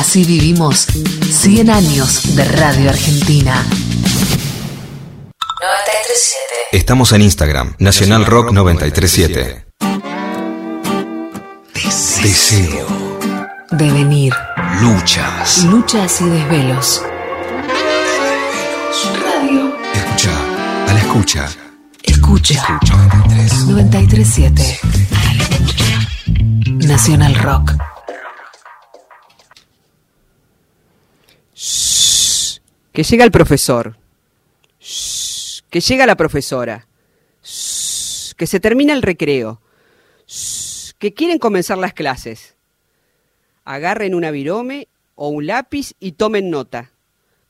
Así vivimos 100 años de Radio Argentina. 937. Estamos en Instagram, Nacional Rock 937. Deseo. Devenir. Luchas. Luchas y desvelos. Radio. Escucha. A la escucha. Escucha. 937. Nacional Rock. Que llega el profesor. Que llega la profesora. Que se termina el recreo. Que quieren comenzar las clases. Agarren una virome o un lápiz y tomen nota.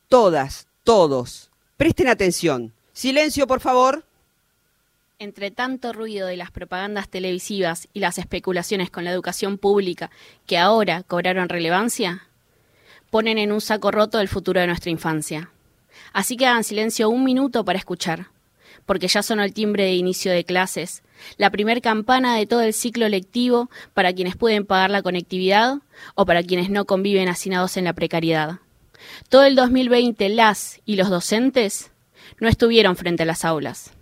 Todas, todos. Presten atención. Silencio, por favor. Entre tanto ruido de las propagandas televisivas y las especulaciones con la educación pública que ahora cobraron relevancia, ponen en un saco roto el futuro de nuestra infancia. Así que hagan silencio un minuto para escuchar, porque ya sonó el timbre de inicio de clases, la primer campana de todo el ciclo lectivo para quienes pueden pagar la conectividad o para quienes no conviven hacinados en la precariedad. Todo el 2020 las y los docentes no estuvieron frente a las aulas.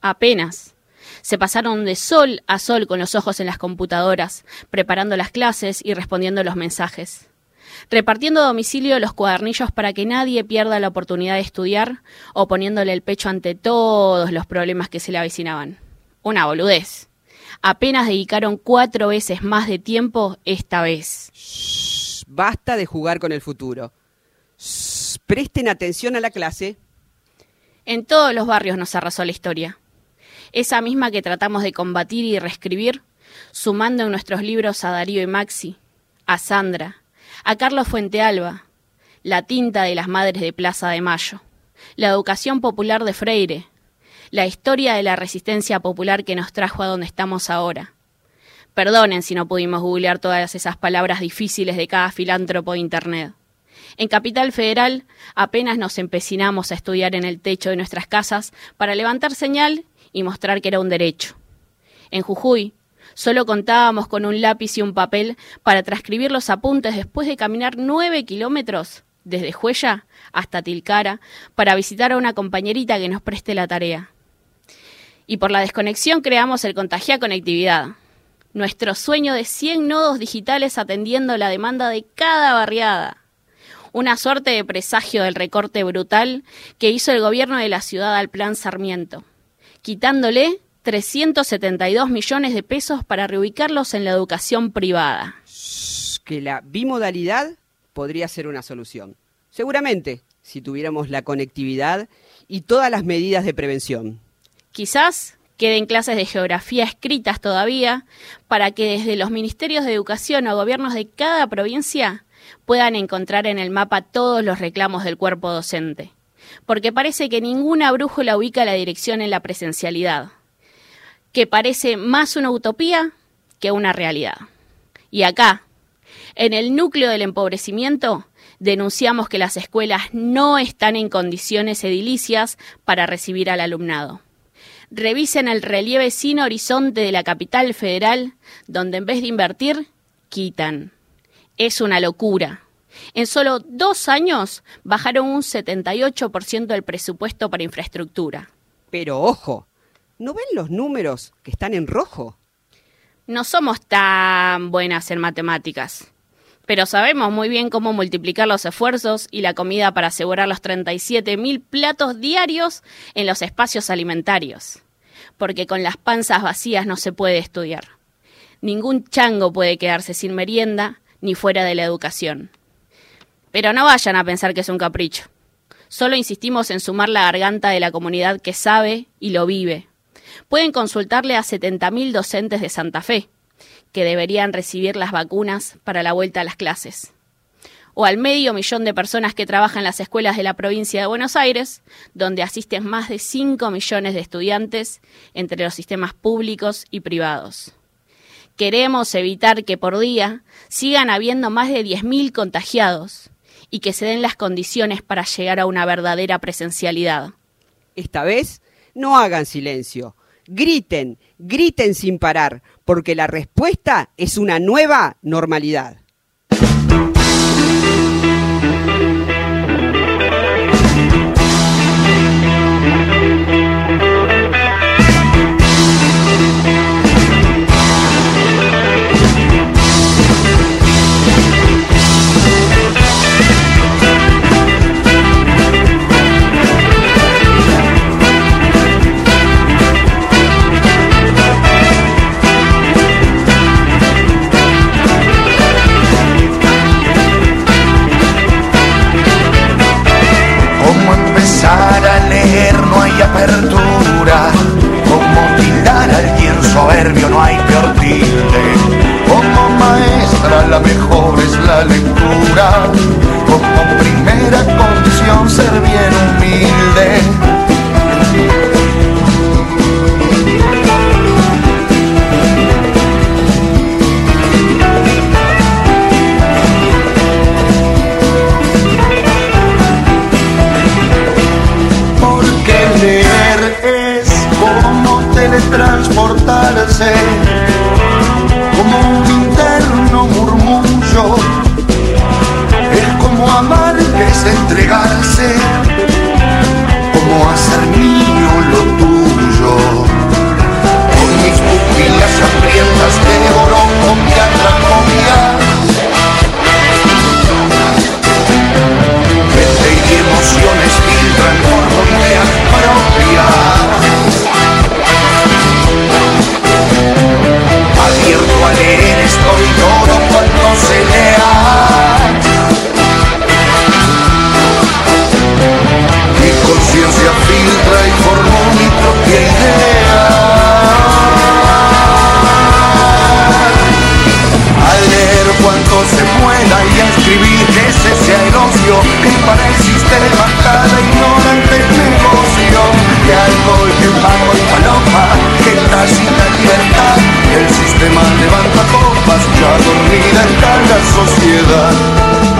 Apenas. Se pasaron de sol a sol con los ojos en las computadoras, preparando las clases y respondiendo los mensajes. Repartiendo a domicilio los cuadernillos para que nadie pierda la oportunidad de estudiar o poniéndole el pecho ante todos los problemas que se le avecinaban. Una boludez. Apenas dedicaron cuatro veces más de tiempo esta vez. Shh, Basta de jugar con el futuro. Shh, Presten atención a la clase. En todos los barrios nos arrasó la historia. Esa misma que tratamos de combatir y reescribir, sumando en nuestros libros a Darío y Maxi, a Sandra, a Carlos Fuentealba, la tinta de las madres de Plaza de Mayo, la educación popular de Freire, la historia de la resistencia popular que nos trajo a donde estamos ahora. Perdonen si no pudimos googlear todas esas palabras difíciles de cada filántropo de Internet. En Capital Federal apenas nos empecinamos a estudiar en el techo de nuestras casas para levantar señal y mostrar que era un derecho. En Jujuy solo contábamos con un lápiz y un papel para transcribir los apuntes después de caminar nueve kilómetros desde Juella hasta Tilcara para visitar a una compañerita que nos preste la tarea. Y por la desconexión creamos el Contagia Conectividad, nuestro sueño de 100 nodos digitales atendiendo la demanda de cada barriada. Una suerte de presagio del recorte brutal que hizo el gobierno de la ciudad al plan Sarmiento, quitándole 372 millones de pesos para reubicarlos en la educación privada. Que la bimodalidad podría ser una solución. Seguramente, si tuviéramos la conectividad y todas las medidas de prevención. Quizás queden clases de geografía escritas todavía para que desde los ministerios de educación o gobiernos de cada provincia puedan encontrar en el mapa todos los reclamos del cuerpo docente. Porque parece que ninguna brújula ubica la dirección en la presencialidad, que parece más una utopía que una realidad. Y acá, en el núcleo del empobrecimiento, denunciamos que las escuelas no están en condiciones edilicias para recibir al alumnado revisen el relieve sin horizonte de la capital federal, donde en vez de invertir, quitan. Es una locura. En solo dos años bajaron un 78% del presupuesto para infraestructura. Pero ojo, ¿no ven los números que están en rojo? No somos tan buenas en matemáticas, pero sabemos muy bien cómo multiplicar los esfuerzos y la comida para asegurar los 37.000 platos diarios en los espacios alimentarios. Porque con las panzas vacías no se puede estudiar. Ningún chango puede quedarse sin merienda ni fuera de la educación. Pero no vayan a pensar que es un capricho. Solo insistimos en sumar la garganta de la comunidad que sabe y lo vive. Pueden consultarle a 70.000 docentes de Santa Fe, que deberían recibir las vacunas para la vuelta a las clases. O al medio millón de personas que trabajan en las escuelas de la provincia de Buenos Aires, donde asisten más de 5 millones de estudiantes entre los sistemas públicos y privados. Queremos evitar que por día sigan habiendo más de 10.000 contagiados y que se den las condiciones para llegar a una verdadera presencialidad. Esta vez, no hagan silencio. Griten, griten sin parar, porque la respuesta es una nueva normalidad. no hay apertura. Como tildar a alguien soberbio no hay peor tilde. Como maestra la mejor es la lectura. Como primera condición ser bien humilde transportarse como un interno murmullo. Es como amar que es entregarse, como hacer mi veces sea el ocio que para existe levantada ignorante negocio de alcohol, de pago y paloma, que casi la libertad, el sistema levanta copas ya dormida en tal sociedad.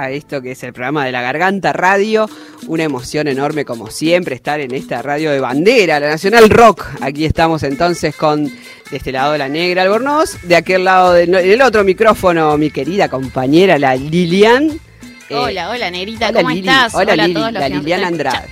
A esto que es el programa de la Garganta Radio. Una emoción enorme, como siempre, estar en esta radio de bandera, la Nacional Rock. Aquí estamos entonces con, de este lado, la Negra Albornoz, de aquel lado, del el otro micrófono, mi querida compañera, la Lilian. Eh, Hola, hola, Negrita, hola, ¿cómo Lili. estás? Hola, a Lili, todos los la están Andrade.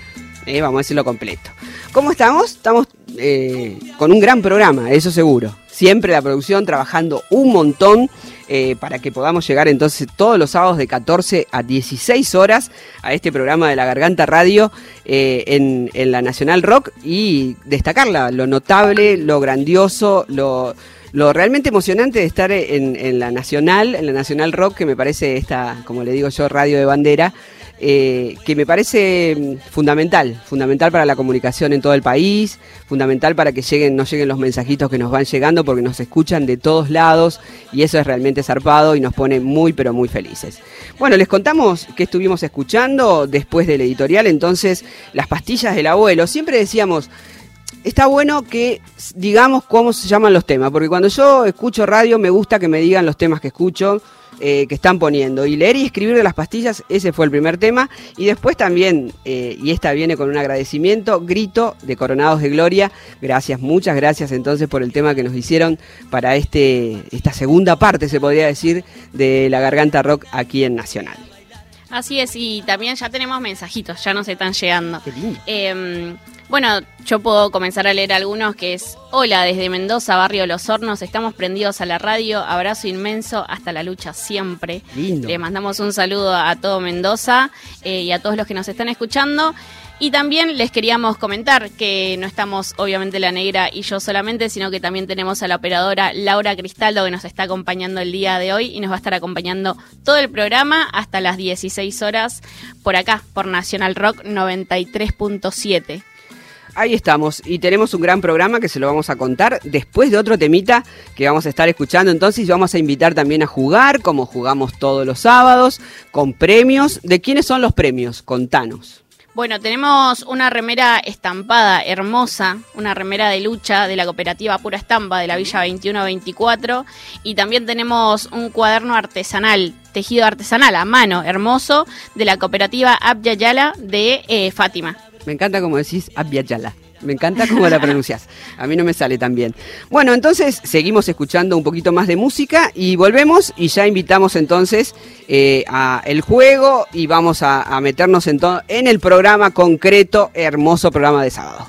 Eh, vamos a decirlo completo. ¿Cómo estamos? Estamos eh, con un gran programa, eso seguro. Siempre la producción trabajando un montón eh, para que podamos llegar entonces todos los sábados de 14 a 16 horas a este programa de la Garganta Radio eh, en, en la Nacional Rock y destacarla, lo notable, lo grandioso, lo, lo realmente emocionante de estar en, en la Nacional, en la Nacional Rock, que me parece esta, como le digo yo, radio de bandera, eh, que me parece mm, fundamental, fundamental para la comunicación en todo el país, fundamental para que lleguen, lleguen los mensajitos que nos van llegando porque nos escuchan de todos lados y eso es realmente zarpado y nos pone muy pero muy felices. Bueno, les contamos que estuvimos escuchando después del editorial, entonces las pastillas del abuelo, siempre decíamos, está bueno que digamos cómo se llaman los temas, porque cuando yo escucho radio me gusta que me digan los temas que escucho, eh, que están poniendo. Y leer y escribir de las pastillas, ese fue el primer tema. Y después también, eh, y esta viene con un agradecimiento, grito de Coronados de Gloria. Gracias, muchas gracias entonces por el tema que nos hicieron para este, esta segunda parte, se podría decir, de la Garganta Rock aquí en Nacional. Así es, y también ya tenemos mensajitos, ya nos están llegando. Qué lindo. Eh, bueno, yo puedo comenzar a leer algunos que es, hola, desde Mendoza, barrio Los Hornos, estamos prendidos a la radio, abrazo inmenso, hasta la lucha siempre. Lindo. Le mandamos un saludo a todo Mendoza eh, y a todos los que nos están escuchando. Y también les queríamos comentar que no estamos obviamente la negra y yo solamente, sino que también tenemos a la operadora Laura Cristaldo que nos está acompañando el día de hoy y nos va a estar acompañando todo el programa hasta las 16 horas por acá, por Nacional Rock 93.7. Ahí estamos, y tenemos un gran programa que se lo vamos a contar después de otro temita que vamos a estar escuchando. Entonces vamos a invitar también a jugar, como jugamos todos los sábados, con premios. ¿De quiénes son los premios? Contanos. Bueno, tenemos una remera estampada hermosa, una remera de lucha de la cooperativa Pura Estampa de la Villa 2124 y también tenemos un cuaderno artesanal, tejido artesanal a mano, hermoso, de la cooperativa Abya Yala de eh, Fátima. Me encanta como decís Abyayala. Me encanta cómo la pronuncias. A mí no me sale tan bien. Bueno, entonces seguimos escuchando un poquito más de música y volvemos y ya invitamos entonces eh, a el juego y vamos a, meternos en, en el programa concreto, hermoso programa de sábado.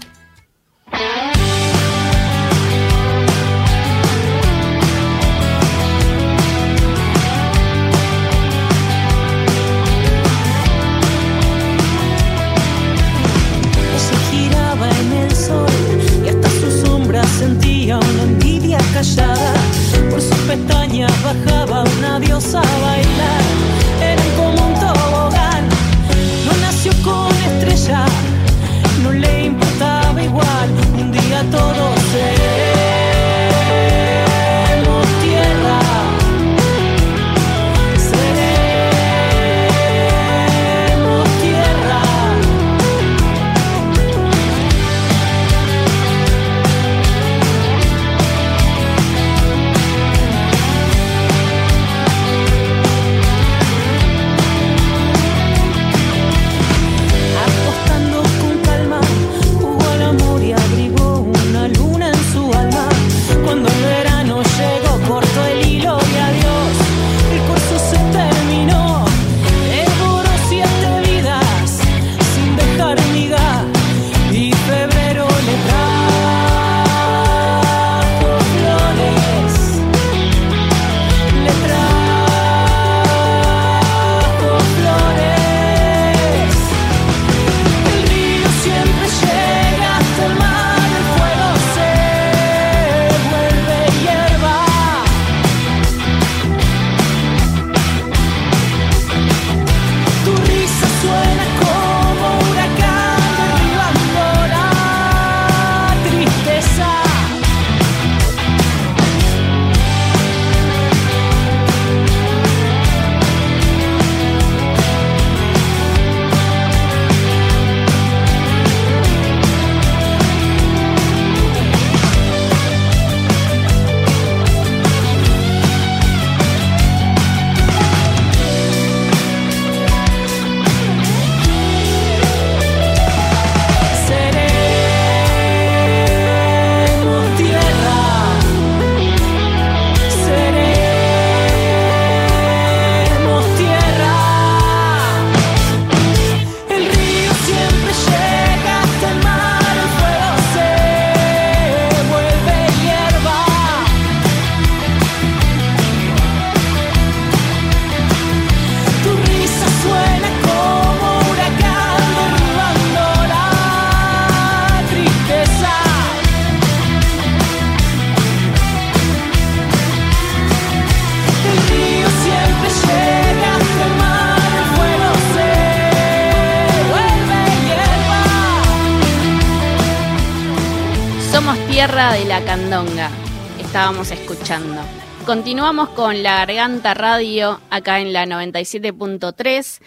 Estábamos escuchando. Continuamos con la Garganta Radio acá en la 97.3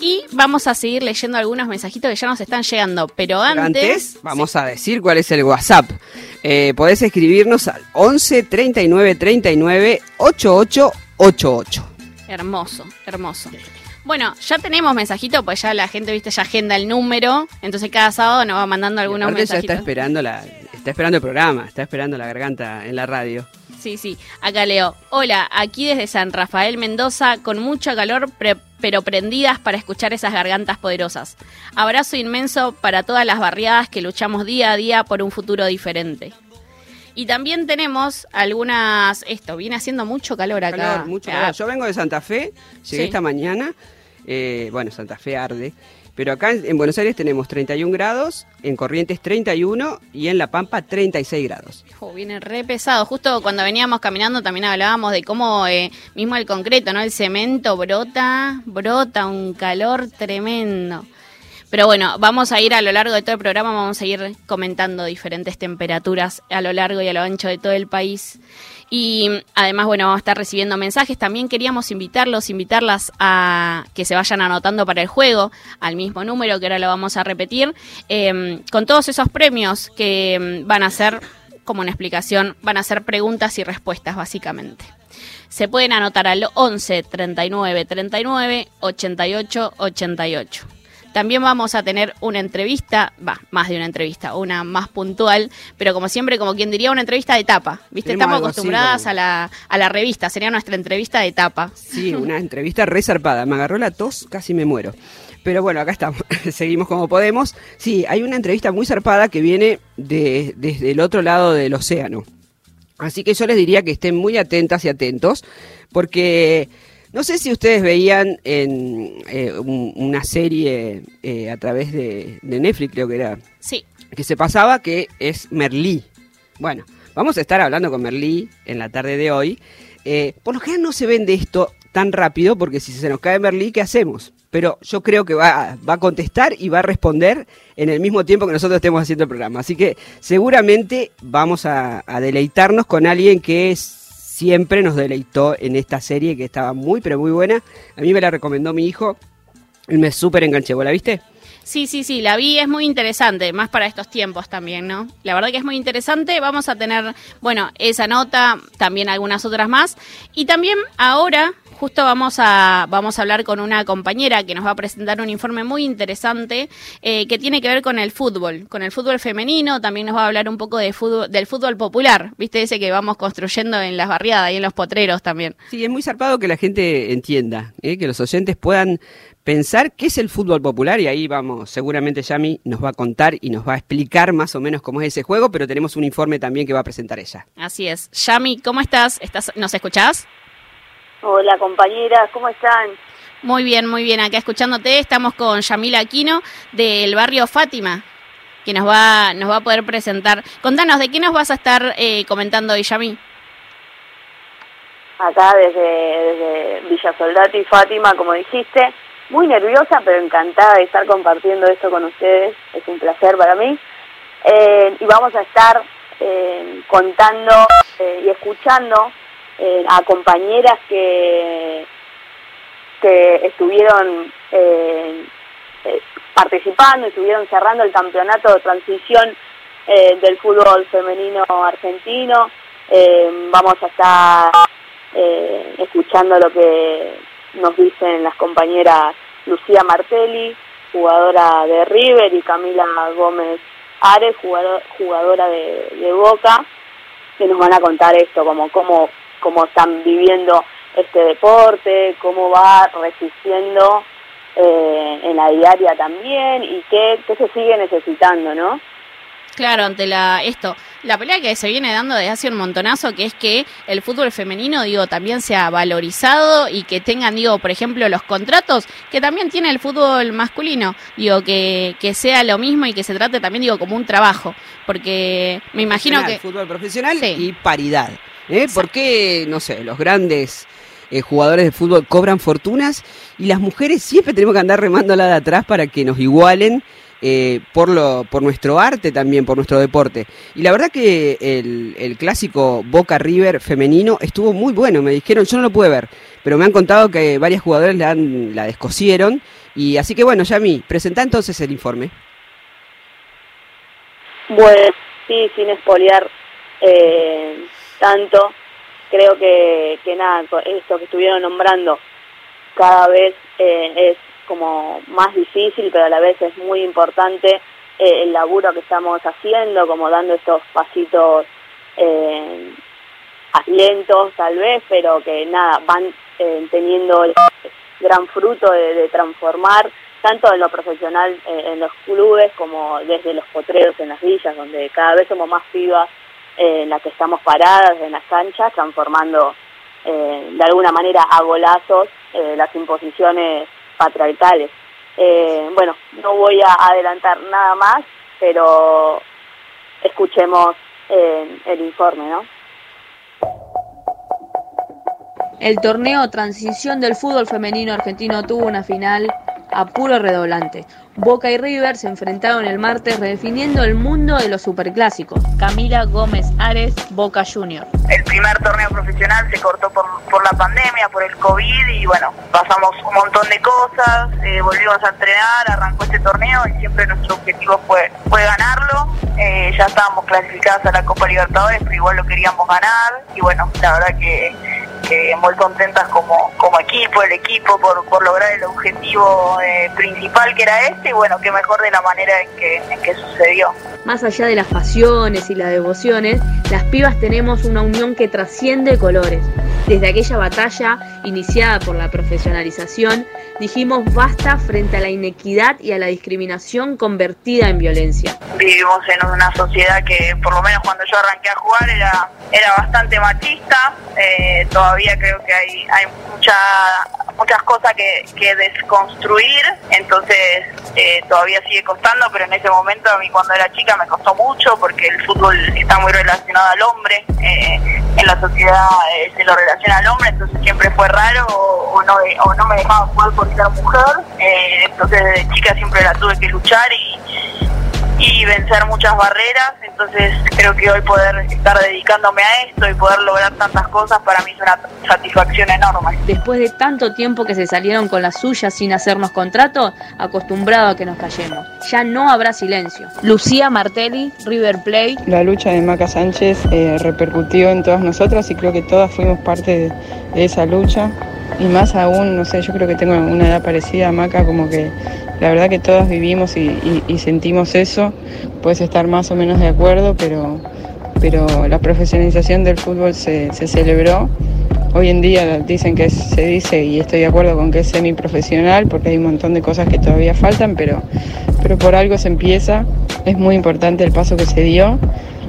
y vamos a seguir leyendo algunos mensajitos que ya nos están llegando. Pero antes, vamos a decir cuál es el WhatsApp. Eh, podés escribirnos al 11 39 39 8888. hermoso, hermoso. Bueno, ya tenemos mensajitos, pues ya la gente, viste, ya agenda el número, entonces cada sábado nos va mandando algunos ya está mensajitos. esperando la, está esperando el programa, está esperando la garganta en la radio. Sí, sí. Acá leo. Hola, aquí desde San Rafael Mendoza, con mucho calor, pre- pero prendidas para escuchar esas gargantas poderosas. Abrazo inmenso para todas las barriadas que luchamos día a día por un futuro diferente. Y también tenemos algunas. Esto, viene haciendo mucho calor acá. Calor, mucho calor. Yo vengo de Santa Fe, llegué Sí. esta mañana. eh, bueno, Santa Fe arde. Pero acá en, en Buenos Aires tenemos 31 grados, en Corrientes 31 y en La Pampa 36 grados. Viene re pesado. Justo cuando veníamos caminando también hablábamos de cómo eh, mismo el concreto, ¿no? El cemento brota, brota un calor tremendo. Pero bueno, vamos a ir a lo largo de todo el programa, vamos a ir comentando diferentes temperaturas a lo largo y a lo ancho de todo el país. Y además, bueno, vamos a estar recibiendo mensajes. También queríamos invitarlos, invitarlas a que se vayan anotando para el juego, al mismo número que ahora lo vamos a repetir, eh, con todos esos premios que mm, van a ser, como una explicación, van a ser preguntas y respuestas básicamente. Se pueden anotar al 11 39 39 88 88. También vamos a tener una entrevista, va, más de una entrevista, una más puntual, pero como siempre, como quien diría, una entrevista de etapa. ¿Viste? Tenemos Estamos así acostumbradas a, la, a la revista, sería nuestra entrevista de etapa. Sí, una entrevista re zarpada. Me agarró la tos, casi me muero. Pero bueno, acá estamos, seguimos como podemos. Sí, hay una entrevista muy zarpada que viene de- desde el otro lado del océano. Así que yo les diría que estén muy atentas y atentos, porque no sé si ustedes veían en eh, un- una serie eh, a través de, de Netflix, creo que era, Sí, que se pasaba, que es Merlí. Bueno, vamos a estar hablando con Merlí en la tarde de hoy. Eh, por lo general no se vende esto tan rápido, porque si se nos cae Merlí, ¿qué hacemos? Pero yo creo que va, va a contestar y va a responder en el mismo tiempo que nosotros estemos haciendo el programa. Así que seguramente vamos a, a deleitarnos con alguien que es- siempre nos deleitó en esta serie, que estaba muy, pero muy buena. A mí me la recomendó mi hijo y me súper enganché. ¿Vos la viste? Sí, sí, sí, la vi, es muy interesante, más para estos tiempos también, ¿no? La verdad que es muy interesante, vamos a tener, bueno, esa nota, también algunas otras más, y también ahora justo vamos a, vamos a hablar con una compañera que nos va a presentar un informe muy interesante eh, que tiene que ver con el fútbol, con el fútbol femenino, también nos va a hablar un poco de fútbol, del fútbol popular, ¿viste? Ese que vamos construyendo en las barriadas y en los potreros también. Sí, es muy zarpado que la gente entienda, ¿eh? que los oyentes puedan pensar qué es el fútbol popular y ahí vamos, seguramente Yami nos va a contar y nos va a explicar más o menos cómo es ese juego, pero tenemos un informe también que va a presentar ella. Así es. Yami, ¿cómo estás? ¿Estás ¿Nos escuchás? Hola compañeras, ¿cómo están? Muy bien, muy bien. Acá escuchándote, estamos con Yamila Aquino del barrio Fátima, que nos va, nos va a poder presentar. Contanos, ¿de qué nos vas a estar eh, comentando hoy, Yami? Acá desde, desde Villa Soldati y Fátima, como dijiste, muy nerviosa pero encantada de estar compartiendo esto con ustedes, es un placer para mí. Eh, y vamos a estar eh, contando eh, y escuchando eh, a compañeras que, que estuvieron eh, eh, participando, estuvieron cerrando el campeonato de transición eh, del fútbol femenino argentino. Vamos a estar escuchando lo que nos dicen las compañeras Lucía Martelli, jugadora de River, y Camila Gómez Ares, jugador- jugadora de, de Boca, que nos van a contar esto, como cómo, cómo están viviendo este deporte, cómo va resistiendo eh, en la diaria también y qué, qué se sigue necesitando, ¿no? Claro, ante la esto, la pelea que se viene dando desde hace un montonazo, que es que el fútbol femenino, digo, también sea valorizado y que tengan, digo, por ejemplo, los contratos que también tiene el fútbol masculino, digo, que, que sea lo mismo y que se trate también, digo, como un trabajo, porque me imagino que... Fútbol profesional Sí. y paridad. ¿Eh? ¿Por qué, no sé, los grandes eh, jugadores de fútbol cobran fortunas y las mujeres siempre tenemos que andar remándola de atrás para que nos igualen eh, por, lo, por nuestro arte también, por nuestro deporte. Y la verdad que el, el clásico Boca River femenino estuvo muy bueno, me dijeron, yo no lo pude ver, pero me han contado que varias jugadoras la, han, la descosieron. Y así que bueno, Yami, presenta entonces el informe. Bueno, sí, sin espolear eh, tanto, creo que, que nada, esto que estuvieron nombrando cada vez eh, es como más difícil, pero a la vez es muy importante eh, el laburo que estamos haciendo, como dando estos pasitos eh, lentos tal vez, pero que nada, van teniendo el gran fruto de, de, transformar tanto en lo profesional en los clubes como desde los potreros en las villas, donde cada vez somos más pibas eh, en las que estamos paradas en las canchas, transformando eh, de alguna manera a golazos eh, las imposiciones patriarcales. Eh, bueno, no voy a adelantar nada más, pero escuchemos el informe, ¿no? El torneo Transición del Fútbol Femenino Argentino tuvo una final a puro redoblante. Boca y River se enfrentaron el martes redefiniendo el mundo de los superclásicos. Camila Gómez Ares, Boca Junior. El primer torneo profesional se cortó por, por la pandemia, por el COVID y bueno, pasamos un montón de cosas, eh, volvimos a entrenar, arrancó este torneo y siempre nuestro objetivo fue, fue ganarlo. Eh, ya estábamos clasificadas a la Copa Libertadores, pero igual lo queríamos ganar y bueno, la verdad que eh, muy contentas como, como equipo, el equipo, por, por lograr el objetivo eh, principal que era este y bueno, qué mejor de la manera en que, en que sucedió. Más allá de las pasiones y las devociones, las pibas tenemos una unión que trasciende colores. Desde aquella batalla iniciada por la profesionalización, dijimos basta frente a la inequidad y a la discriminación convertida en violencia. Vivimos en una sociedad que, por lo menos cuando yo arranqué a jugar, era, era bastante machista. Eh, todavía creo que hay, hay mucha, muchas cosas que, que desconstruir, entonces eh, todavía sigue costando, pero en ese momento a mí cuando era chica me costó mucho porque el fútbol está muy relacionado al hombre, eh, en la sociedad eh, se lo relaciona al hombre, entonces siempre fue raro o, o no, o no me dejaba jugar por ser mujer, eh, entonces desde chica siempre la tuve que luchar y, y vencer muchas barreras, entonces creo que hoy poder estar dedicándome a esto y poder lograr tantas cosas para mí es una satisfacción enorme. Después de tanto tiempo que se salieron con las suyas sin hacernos contrato, acostumbrado a que nos callemos. Ya no habrá silencio. Lucía Martelli, River Plate. La lucha de Maca Sánchez eh, repercutió en todas nosotras y creo que todas fuimos parte de, de esa lucha y más aún, no sé, yo creo que tengo una edad parecida a Maca, como que la verdad que todas vivimos y, sentimos eso, puedes estar más o menos de acuerdo, pero, pero la profesionalización del fútbol se, celebró. Hoy en día dicen que se dice, y estoy de acuerdo con que es semiprofesional, porque hay un montón de cosas que todavía faltan, pero, pero por algo se empieza. Es muy importante el paso que se dio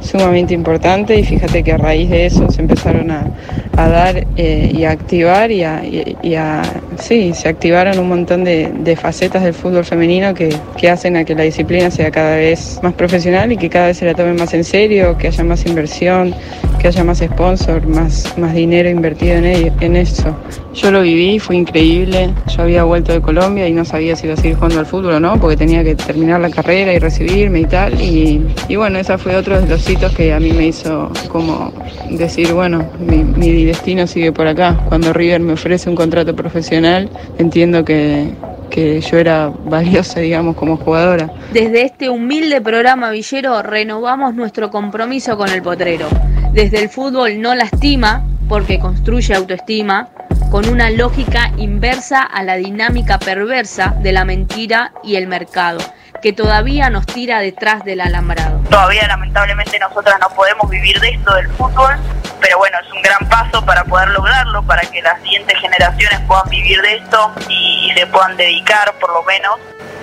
sumamente importante y fíjate que a raíz de eso se empezaron a, a dar eh, y a activar y a, y, y a, sí, se activaron un montón de, de facetas del fútbol femenino que, que, hacen a que la disciplina sea cada vez más profesional y que cada vez se la tomen más en serio, que haya más inversión, que haya más sponsor, más, más dinero invertido en, ello, en eso. Yo lo viví, fue increíble, yo había vuelto de Colombia y no sabía si iba a seguir jugando al fútbol o no, porque tenía que terminar la carrera y recibirme y tal, y, bueno, esa fue otro de los hitos que a mí me hizo como decir, bueno, mi, mi destino sigue por acá. Cuando River me ofrece un contrato profesional, entiendo que, que yo era valiosa, digamos, como jugadora. Desde este humilde programa villero renovamos nuestro compromiso con el potrero. Desde el fútbol no lastima, porque construye autoestima, con una lógica inversa a la dinámica perversa de la mentira y el mercado, que todavía nos tira detrás del alambrado. Todavía lamentablemente nosotras no podemos vivir de esto del fútbol, pero bueno, es un gran paso para poder lograrlo, para que las siguientes generaciones puedan vivir de esto y, y le puedan dedicar por lo menos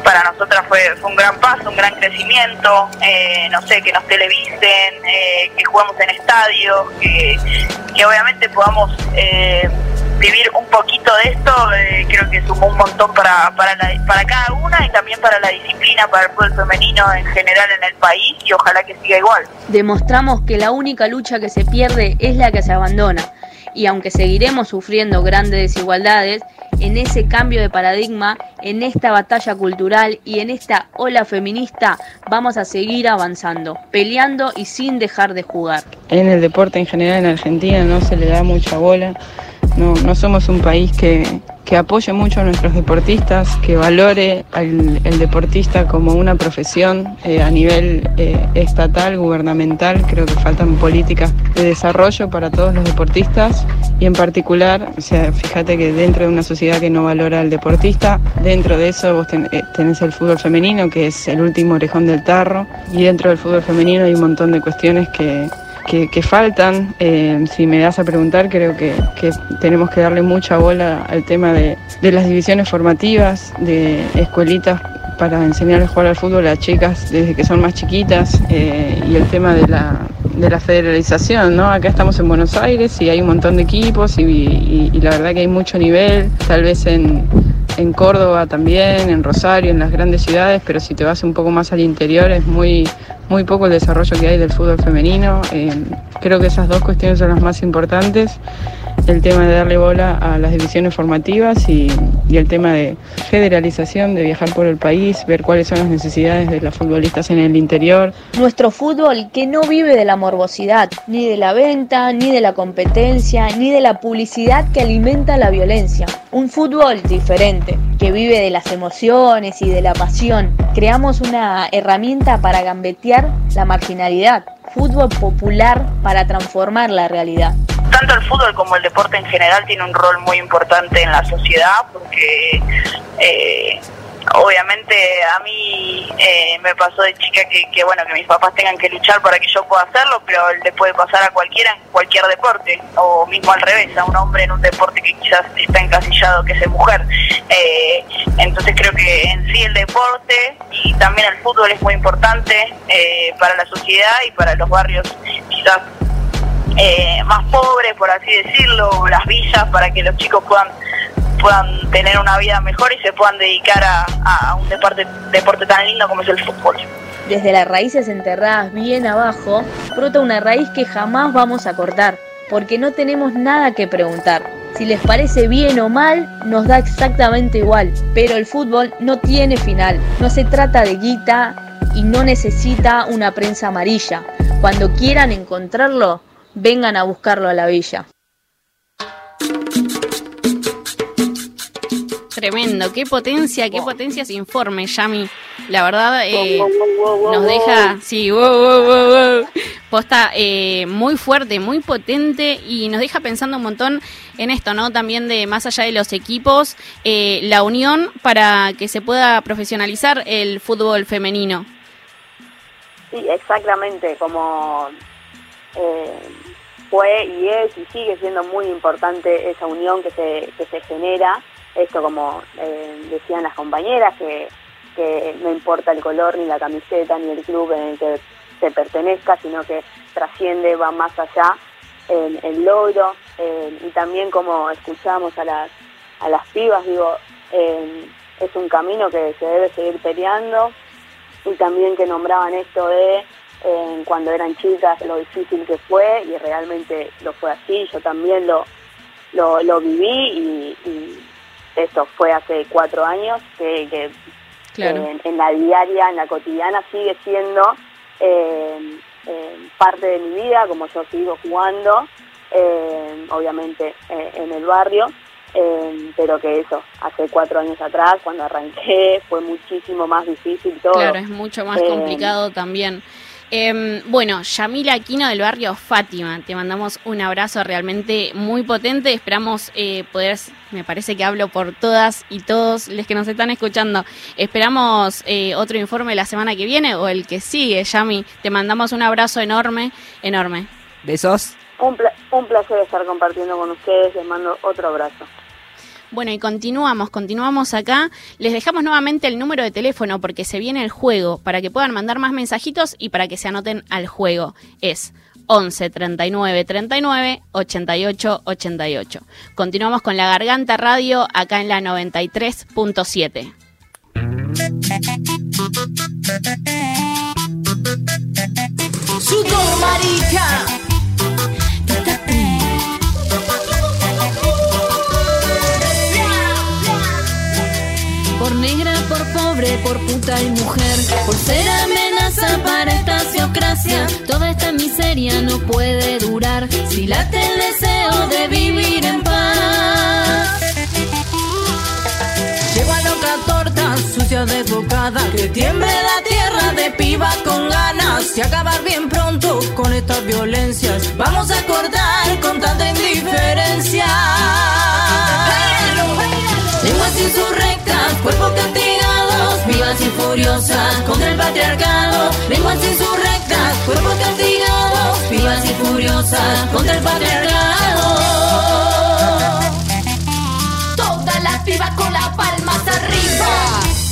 para nosotras fue, fue, un gran paso, un gran crecimiento, eh, no sé, que nos televisen, eh, que jugamos en estadios, que, que obviamente podamos eh, vivir un poquito de esto, eh, creo que sumó un montón para, para, la, para cada una y también para la disciplina, para el fútbol femenino en general en el país y ojalá que siga igual. Demostramos que la única lucha que se pierde es la que se abandona y aunque seguiremos sufriendo grandes desigualdades, En ese cambio de paradigma, en esta batalla cultural y en esta ola feminista vamos a seguir avanzando, peleando y sin dejar de jugar. En el deporte en general en Argentina no se le da mucha bola. No, no somos un país que, que apoye mucho a nuestros deportistas, que valore al, deportista como una profesión eh, a nivel eh, estatal, gubernamental. Creo que faltan políticas de desarrollo para todos los deportistas y en particular, o sea, fíjate que dentro de una sociedad que no valora al deportista, dentro de eso vos eh, tenés el fútbol femenino, que es el último orejón del tarro, y dentro del fútbol femenino hay un montón de cuestiones que, que, que faltan. Eh, si me das a preguntar, creo que, tenemos que darle mucha bola al tema de, las divisiones formativas, de escuelitas para enseñar a jugar al fútbol a chicas desde que son más chiquitas eh, y el tema de la, de la federalización, ¿no? Acá estamos en Buenos Aires y hay un montón de equipos y- y la verdad que hay mucho nivel, tal vez en, en Córdoba también, en Rosario, en las grandes ciudades, pero si te vas un poco más al interior es muy, muy poco el desarrollo que hay del fútbol femenino. Eh, creo que esas dos cuestiones son las más importantes. El tema de darle bola a las divisiones formativas y, y el tema de federalización, de viajar por el país, ver cuáles son las necesidades de las futbolistas en el interior. Nuestro fútbol que no vive de la morbosidad, ni de la venta, ni de la competencia, ni de la publicidad que alimenta la violencia. Un fútbol diferente, que vive de las emociones y de la pasión. Creamos una herramienta para gambetear la marginalidad. Fútbol popular para transformar la realidad. tanto el fútbol como el deporte en general tiene un rol muy importante en la sociedad porque eh, obviamente a mí eh, me pasó de chica que, que, bueno que mis papás tengan que luchar para que yo pueda hacerlo pero le puede pasar a cualquiera en cualquier deporte o mismo al revés a un hombre en un deporte que quizás está encasillado que es mujer. Eh, entonces creo que en sí el deporte y también el fútbol es muy importante eh, para la sociedad y para los barrios quizás eh, más pobres, por así decirlo, las villas, para que los chicos puedan puedan tener una vida mejor y se puedan dedicar a, un deporte, deporte tan lindo como es el fútbol. Desde las raíces enterradas bien abajo, brota una raíz que jamás vamos a cortar, porque no tenemos nada que preguntar. Si les parece bien o mal, nos da exactamente igual, pero el fútbol no tiene final, no se trata de guita y no necesita una prensa amarilla. Cuando quieran encontrarlo, vengan a buscarlo a la villa. Tremendo, qué potencia, qué potencia ese informe, Yami. La verdad, eh, nos deja, sí, wow, wow, wow, wow. Posta eh, muy fuerte, muy potente y nos deja pensando un montón en esto, ¿no? También de más allá de los equipos, eh, la unión para que se pueda profesionalizar el fútbol femenino. Sí, exactamente, como eh, fue y es y sigue siendo muy importante esa unión que se, que se genera, esto como eh, decían las compañeras, que, que no importa el color, ni la camiseta, ni el club en el que se pertenezca, sino que trasciende, va más allá en el logro, y también como escuchamos a las, a las pibas, digo, es un camino que se debe seguir peleando, y también que nombraban esto de cuando eran chicas lo difícil que fue y realmente lo fue así, yo también lo, lo, lo viví y esto fue hace cuatro años que, que Claro. en, en la diaria, en la cotidiana sigue siendo eh, eh, parte de mi vida, como yo sigo jugando, eh, obviamente eh, en el barrio, eh, pero que eso, hace cuatro años atrás, cuando arranqué, fue muchísimo más difícil todo. Claro, es mucho más Eh, complicado también. Em, bueno, Yamila Aquino del barrio Fátima, te mandamos un abrazo realmente muy potente. Esperamos eh, poder, me parece que hablo por todas y todos los que nos están escuchando. Esperamos eh, otro informe la semana que viene o el que sigue, Yami. Te mandamos un abrazo enorme, enorme. ¿Besos? Un, pla- un placer estar compartiendo con ustedes, les mando otro abrazo. Bueno, y continuamos, continuamos acá. Les dejamos nuevamente el número de teléfono porque se viene el juego para que puedan mandar más mensajitos y para que se anoten al juego. Es 11 39 39 88 88. Continuamos con la Garganta Radio acá en la 93.7. Sudor, marica. Negra, por pobre, por puta y mujer. Por ser amenaza para esta teocracia. Toda esta miseria no puede durar. Si late el deseo de vivir en paz. Lleva loca torta, sucia desbocada, que tiemble la tierra de piba con ganas y acabar bien pronto con estas violencias. Vamos a cortar con tanta indiferencia. Lenguas insurrectas, cuerpos castigados, vivas y furiosas contra el patriarcado. Lenguas insurrectas, cuerpos castigados, vivas y furiosas contra el patriarcado. Todas las pibas con las palmas arriba.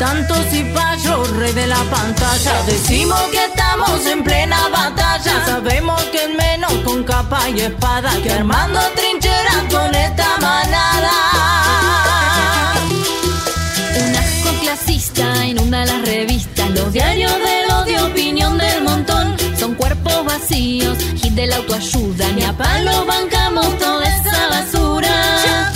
A tantos cipayos, rey de la pantalla, decimos que estamos en plena batalla. Sabemos que es menos con capa y espada que armando trincheras con esta manada. Un asco clasista inunda las revistas, los diarios del odio, opinión del montón. Son cuerpos vacíos, hit de la autoayuda, ni a palo bancamos toda esa basura.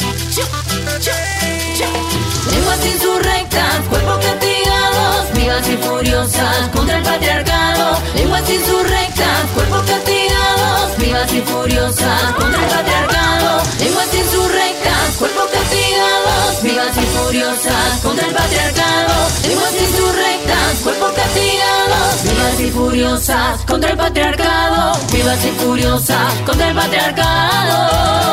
Insurrectas, cuerpos castigados, vivas y furiosas contra el patriarcado. Lenguas insurrectas, cuerpos castigados, vivas y furiosas contra el patriarcado. Lenguas insurrectas, cuerpos castigados, vivas y furiosas contra el patriarcado. Lenguas insurrectas, cuerpos castigados, vivas y furiosas contra el patriarcado. Vivas y furiosas contra el patriarcado.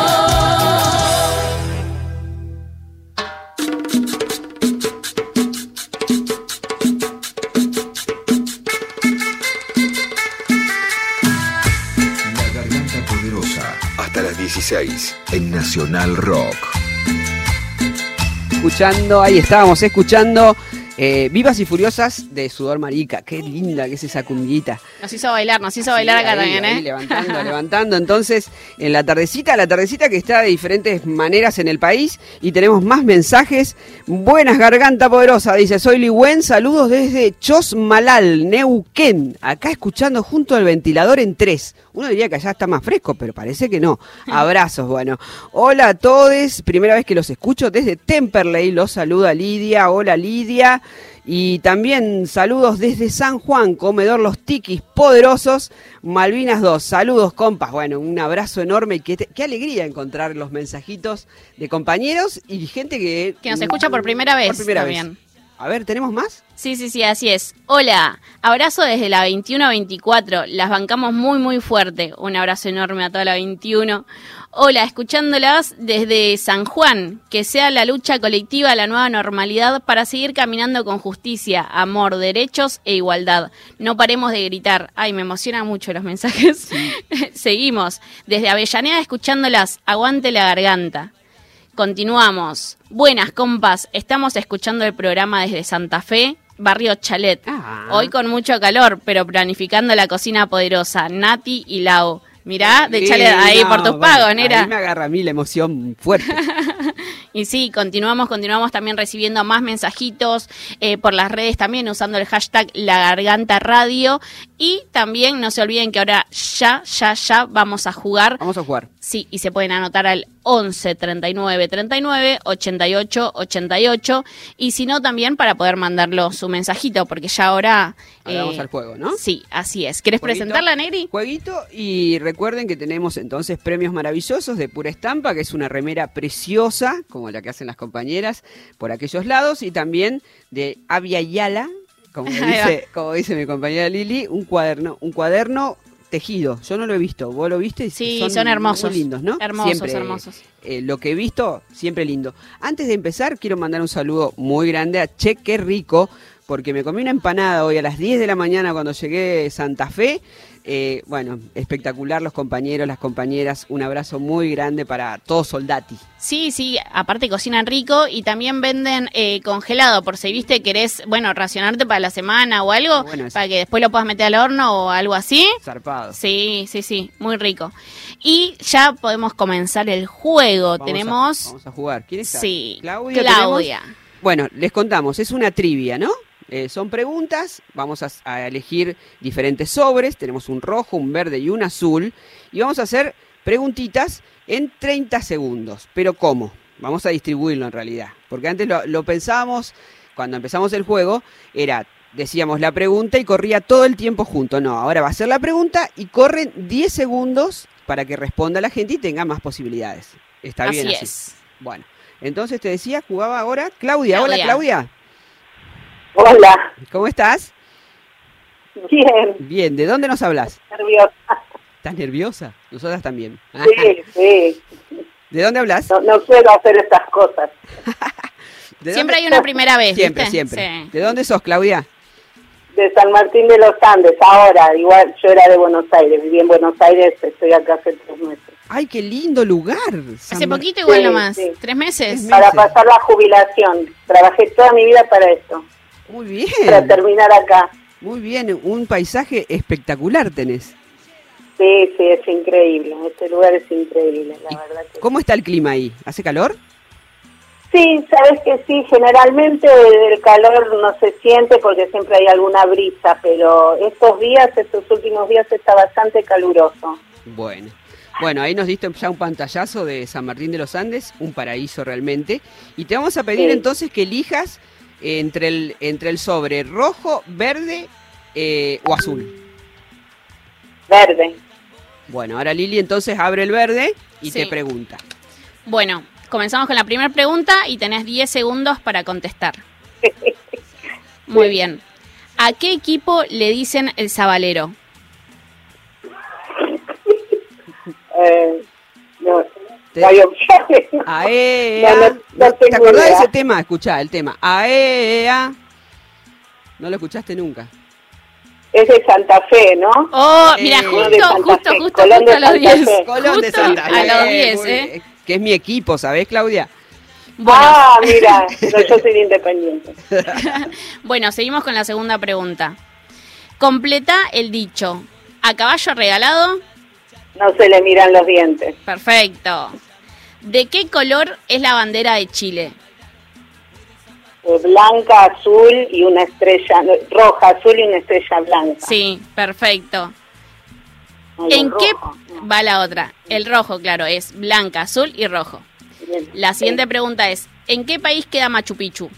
16 en Nacional Rock. Escuchando, ahí estábamos escuchando eh, Vivas y Furiosas de Sudor Marica. Qué linda que es esa cumbiita. Nos hizo bailar, nos hizo bailar Sí, acá ahí, también, ahí, ¿eh? Levantando, levantando. Entonces, en la tardecita, la tardecita que está de diferentes maneras en el país y tenemos más mensajes. Buenas, garganta poderosa, dice. Soy Liwen, saludos desde Chosmalal, Neuquén. Acá escuchando junto al ventilador en tres. Uno diría que allá está más fresco, pero parece que no. Abrazos, bueno. Hola a todos, primera vez que los escucho desde Temperley. Los saluda Lidia. Hola Lidia. Y también saludos desde San Juan, comedor Los Tiquis Poderosos, Malvinas 2. Saludos, compas. Bueno, un abrazo enorme y qué, qué alegría encontrar los mensajitos de compañeros y gente que... Que nos escucha por primera vez Por primera también. vez. A ver, ¿tenemos más? Sí, sí, sí, así es. Hola, abrazo desde la 21-24. Las bancamos muy, muy fuerte. Un abrazo enorme a toda la 21. Hola, escuchándolas desde San Juan. Que sea la lucha colectiva la nueva normalidad para seguir caminando con justicia, amor, derechos e igualdad. No paremos de gritar. Ay, me emocionan mucho los mensajes. Seguimos. Desde Avellaneda escuchándolas. Aguante la garganta. Continuamos. Buenas, compas. Estamos escuchando el programa desde Santa Fe, barrio Chalet. Ah. Hoy con mucho calor, pero planificando la cocina poderosa. Nati y Lau. Mirá, de Chalet ahí no, por tus bueno, pagos, nera. Ahí me agarra a mí la emoción fuerte. Y sí, continuamos, continuamos también recibiendo más mensajitos eh, por las redes también usando el hashtag La Garganta Radio. Y también no se olviden que ahora ya, ya, ya vamos a jugar. Vamos a jugar. Sí, y se pueden anotar al 11 39 39 88 88. Y si no, también para poder mandarlo su mensajito, porque ya ahora. Vamos al juego, ¿no? Sí, así es. ¿Querés Jueguito. presentarla, Negri? Jueguito y recuerden que tenemos entonces premios maravillosos de pura estampa, que es una remera preciosa, como la que hacen las compañeras por aquellos lados, y también de Avia Yala, como dice, como dice mi compañera Lili, un cuaderno, un cuaderno tejido. Yo no lo he visto, vos lo viste y Sí, son hermosos. Muy lindos, ¿no? Hermosos, hermosos. eh, lo que he visto, siempre lindo. Antes de empezar, quiero mandar un saludo muy grande a Che, qué rico, porque me comí una empanada hoy a las 10 de la mañana cuando llegué a Santa Fe. Eh, bueno, espectacular los compañeros, las compañeras. Un abrazo muy grande para todos soldati. Sí, sí, aparte cocinan rico y también venden eh, congelado por si viste querés, bueno, racionarte para la semana o algo, Bueno, eso. para que después lo puedas meter al horno o algo así. Zarpado. Sí, sí, sí, muy rico. Y ya podemos comenzar el juego. Vamos a- Tenemos... vamos a jugar. ¿Quién está? Sí, Claudia. Claudia. tenemos. Bueno, les contamos, es una trivia, ¿no? Eh, son preguntas, vamos a, a elegir diferentes sobres, tenemos un rojo, un verde y un azul, y vamos a hacer preguntitas en 30 segundos. ¿Pero cómo? Vamos a distribuirlo en realidad, porque antes lo, lo pensábamos, cuando empezamos el juego, era, decíamos la pregunta y corría todo el tiempo junto. No, ahora va a ser la pregunta y corren 10 segundos para que responda la gente y tenga más posibilidades. ¿Está bien Así es. Bueno, entonces te decía, jugaba ahora Claudia. Hola Claudia. Hola, ¿cómo estás? bien, Bien, ¿de dónde nos hablas? nerviosa. ¿Estás nerviosa? Nosotras también. Sí, sí. ¿De dónde hablas? No, no suelo hacer estas cosas. ¿De Siempre hay una primera vez, Siempre, ¿viste? siempre. Sí. ¿De dónde sos, Claudia? De San Martín de los Andes, ahora, igual yo era de Buenos Aires, viví en Buenos Aires, estoy acá hace tres meses. Ay, qué lindo lugar. San Hace poquito igual Sí, nomás. sí. ¿Tres meses? Para meses. pasar la jubilación, trabajé toda mi vida para esto, Muy para bien. terminar acá. Muy bien, un paisaje espectacular tenés. Sí, sí, es increíble, este lugar es increíble, la verdad que ¿Cómo está el clima ahí? ¿Hace calor? Sí, sabes que sí, generalmente el calor no se siente porque siempre hay alguna brisa, pero estos días, estos últimos días está bastante caluroso. Bueno. Bueno, ahí nos diste ya un pantallazo de San Martín de los Andes, un paraíso realmente. Y te vamos a pedir Sí. entonces que elijas entre el, entre el sobre rojo, verde eh, o azul. Verde. Bueno, ahora Lili entonces abre el verde y Sí. te pregunta. Bueno, comenzamos con la primera pregunta y tenés 10 segundos para contestar. Muy bien. ¿A qué equipo le dicen el Zabalero? Eh, no, Te- no hay opciones. AEA. No, no- no ¿Te acordás de ese tema? Escuchá el tema. AEA. No lo escuchaste nunca. Es de Santa Fe, ¿no? Oh, Eh, mira, de justo, justo, Fe, justo, Colón justo a los Santa 10. Fe. Colón de a los Fe, 10, muy ¿eh? Que es mi equipo, ¿sabés, Claudia? Bueno, Ah, mira, no, yo soy de Independiente. bueno, seguimos con la segunda pregunta. Completa el dicho. ¿A caballo regalado? No se le miran los dientes. Perfecto. ¿De qué color es la bandera de Chile? Eh, blanca, azul y una estrella, roja, azul y una estrella blanca. Sí, perfecto. Ay, ¿En qué rojo. va la otra? El rojo, claro, es blanca, azul y rojo. Bien. La siguiente Sí. pregunta es, ¿en qué país queda Machu Picchu?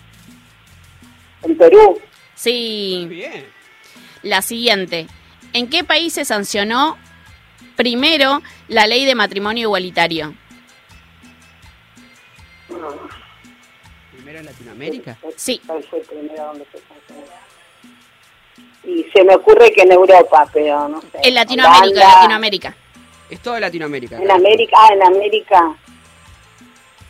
En Perú. Sí. Bien. La siguiente, ¿en qué país se sancionó primero la ley de matrimonio igualitario? Primero en Latinoamérica. Sí. Y se me ocurre que en Europa, pero no sé. En Latinoamérica, en Holanda, Latinoamérica. Es toda Latinoamérica. En América, ah, en América.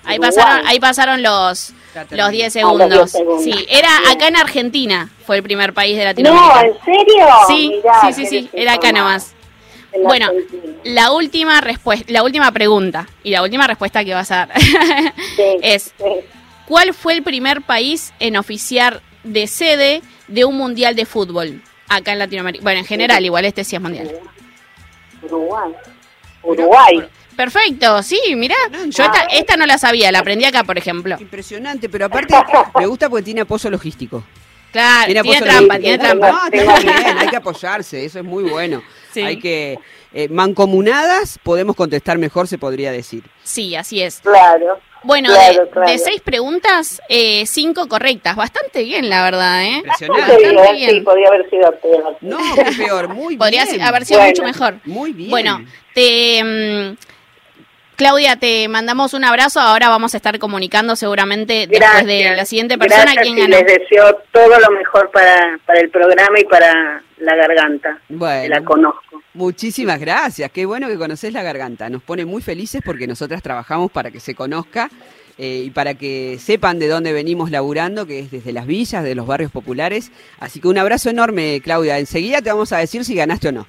Ahí Uruguay. pasaron, ahí pasaron los, Ya terminé. los 10 Ah, los segundos. 10 segundos. Sí, era Bien. acá en Argentina, fue el primer país de No, Latinoamérica. ¿en serio? Sí, Mirá, sí, sí, sí, era acá nomás. En Bueno, Argentina. la última respuesta, la última pregunta y la última respuesta que vas a dar Sí, es sí. ¿cuál fue el primer país en oficiar de sede de un mundial de fútbol acá en Latinoamérica? Bueno, en general, igual este sí es mundial. Uruguay. Uruguay. Perfecto, sí, mirá, yo esta, esta no la sabía, la aprendí acá, por ejemplo. Impresionante, pero aparte me gusta porque tiene apoyo logístico. Claro, tiene, apoyo trampa, logístico. tiene trampa. No, está bien, hay que apoyarse, eso es muy bueno. Sí. Hay que, eh, mancomunadas podemos contestar mejor, se podría decir. Sí, así es. Claro. Bueno, Claro, de, claro. de seis preguntas, eh, cinco correctas. Bastante bien, la verdad, ¿eh? Impresionante. Sí, Bastante sí, bien. podía haber sido peor. No, peor, muy Podría bien. haber sido Bueno. mucho mejor. Muy bien. Bueno, te... mm, Claudia, te mandamos un abrazo. Ahora vamos a estar comunicando seguramente después de la siguiente persona Gracias quién y ganó. les deseo todo lo mejor para, para el programa y para la garganta. que Bueno. la conozco. Muchísimas gracias, qué bueno que conoces la garganta. Nos pone muy felices porque nosotras trabajamos para que se conozca eh, y para que sepan de dónde venimos laburando, que es desde las villas, de los barrios populares. Así que un abrazo enorme, Claudia. Enseguida te vamos a decir si ganaste o no.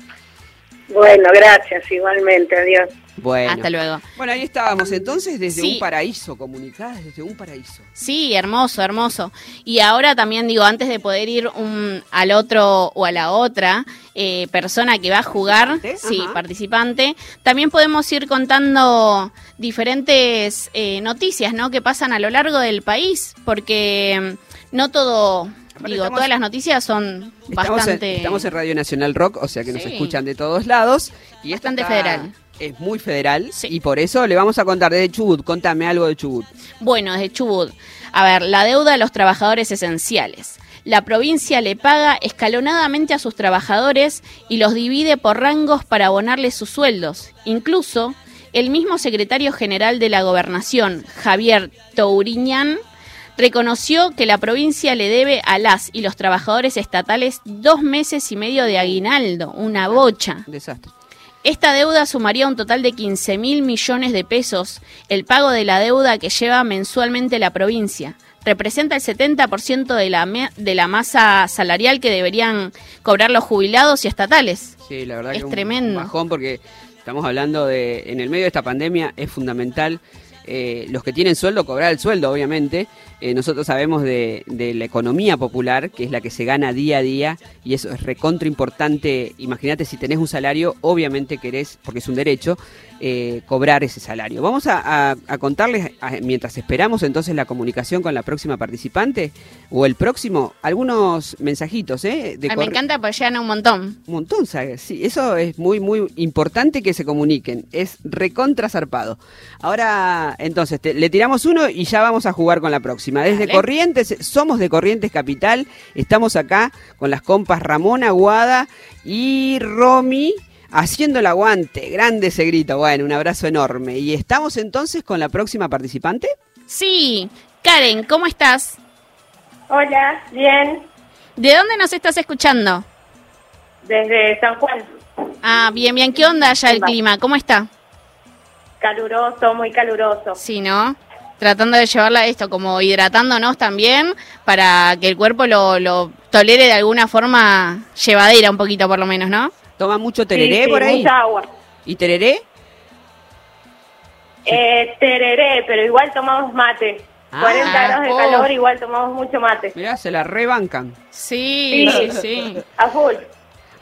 Bueno, gracias, igualmente, adiós. Bueno. Hasta luego. Bueno, ahí estábamos entonces desde Sí. un paraíso, comunicadas desde un paraíso. Sí, hermoso, hermoso. Y ahora también digo, antes de poder ir un, al otro o a la otra eh, persona que va a jugar, sí, ajá. participante, también podemos ir contando diferentes eh, noticias, ¿no? Que pasan a lo largo del país, porque mm, no todo Digo, estamos- todas las noticias son Estamos en, bastante... estamos en Radio Nacional Rock, o sea que nos escuchan de todos lados. Y Bastante está- federal. Es muy federal y por eso le vamos a contar desde Chubut. Contame algo de Chubut. Bueno, desde Chubut. A ver, la deuda a los trabajadores esenciales. La provincia le paga escalonadamente a sus trabajadores y los divide por rangos para abonarles sus sueldos. Incluso, el mismo secretario general de la gobernación, Javier Touriñán, reconoció que la provincia le debe a las y los trabajadores estatales dos meses y medio de aguinaldo, una bocha. Desastre. Esta deuda sumaría un total de 15 mil millones de pesos, el pago de la deuda que lleva mensualmente la provincia. Representa el 70% de la, de la masa salarial que deberían cobrar los jubilados y estatales. Sí, la verdad Es que un- tremendo. un bajón porque estamos hablando de, en el medio de esta pandemia es fundamental eh, los que tienen sueldo cobrar el sueldo, obviamente. Eh, nosotros sabemos de, de la economía popular, que es la que se gana día a día, y eso es recontra importante. Imagínate, si tenés un salario, obviamente querés, porque es un derecho, eh, cobrar ese salario. Vamos a, a- a contarles, a- mientras esperamos entonces la comunicación con la próxima participante, o el próximo, algunos mensajitos, ¿eh? de Ay, me encanta porque llegan un montón. un montón, ¿sabes? Sí, eso es muy, muy importante que se comuniquen. Es recontra zarpado. Ahora, entonces, te- le tiramos uno y ya vamos a jugar con la próxima. Desde Dale. Corrientes, somos de Corrientes Capital. Estamos acá con las compas Ramón Aguada y Romy haciendo el aguante. Grande ese grito. Bueno, un abrazo enorme. Y estamos entonces con la próxima participante. Sí, Karen, ¿cómo estás? Hola, bien, ¿De dónde nos estás escuchando? desde San Juan. Ah, bien, bien. ¿Qué onda allá el clima? ¿Cómo está? Caluroso, muy caluroso. Sí, ¿no? Tratando de llevarla esto, como hidratándonos también, para que el cuerpo lo, lo tolere de alguna forma llevadera un poquito por lo menos, ¿no? Toma mucho tereré Sí, sí, por ahí. Mucha agua. ¿Y tereré? Eh, tereré, pero igual tomamos mate. Ah, 40 grados de oh. calor, igual tomamos mucho mate. Mirá, se la rebancan. Sí, sí, sí. A full.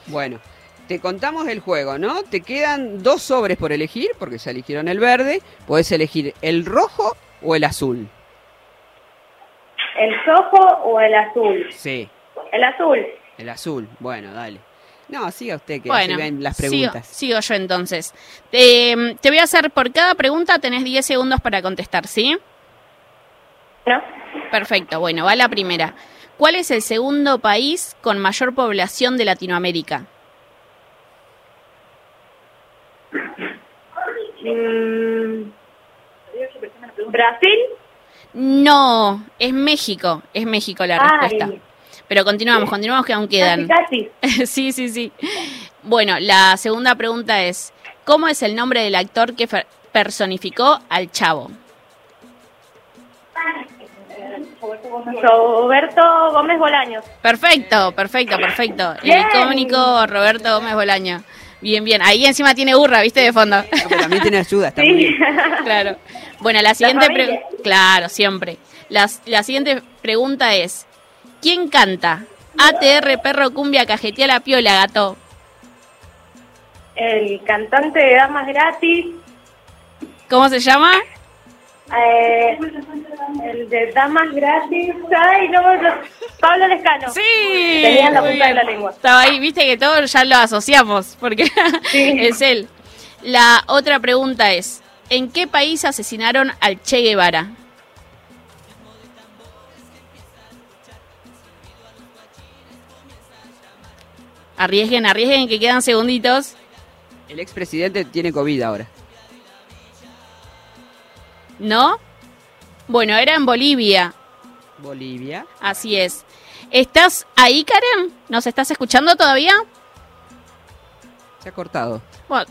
Bueno, te contamos el juego, ¿no? Te quedan dos sobres por elegir, porque ya eligieron el verde. Puedes elegir el rojo o el azul. ¿El rojo o el azul? Sí, El azul. el azul. Bueno, dale. No, siga usted, que Bueno, ven las sigo, preguntas. sigo yo entonces. Te, te voy a hacer por cada pregunta, tenés 10 segundos para contestar, ¿sí? ¿No? Perfecto, bueno, va la primera. ¿Cuál es el segundo país con mayor población de Latinoamérica? Mm, ¿Brasil? No, es México, es México la Ay. respuesta. Pero continuamos, continuamos que aún quedan. Casi, sí, sí, sí. Bueno, la segunda pregunta es, ¿cómo es el nombre del actor que personificó al Chavo? Roberto Gómez Bolaños. Perfecto, perfecto, perfecto. El icónico Roberto Gómez Bolaño. Bien, bien. Ahí encima tiene burra, ¿viste? De fondo. No, pero también tiene ayuda, está muy bien. claro. Bueno, la siguiente pregunta. Claro, siempre. Las- la siguiente pregunta es: ¿Quién canta? ATR Perro Cumbia Cajetea la Piola, gato. El cantante de Damas Gratis. ¿Cómo se llama? Eh, el de Damas Gratis. Ay, no, Pablo Lescano. Sí. Tenía en la punta de la lengua. Estaba ahí, viste que todos ya lo asociamos, porque es él. La otra pregunta es: ¿En qué país asesinaron al Che Guevara? Arriesguen, arriesguen que quedan segunditos. El expresidente tiene COVID ahora. ¿No? Bueno, era en Bolivia. Bolivia. Así es. ¿Estás ahí, Karen? ¿Nos estás escuchando todavía? Se ha cortado. Bueno,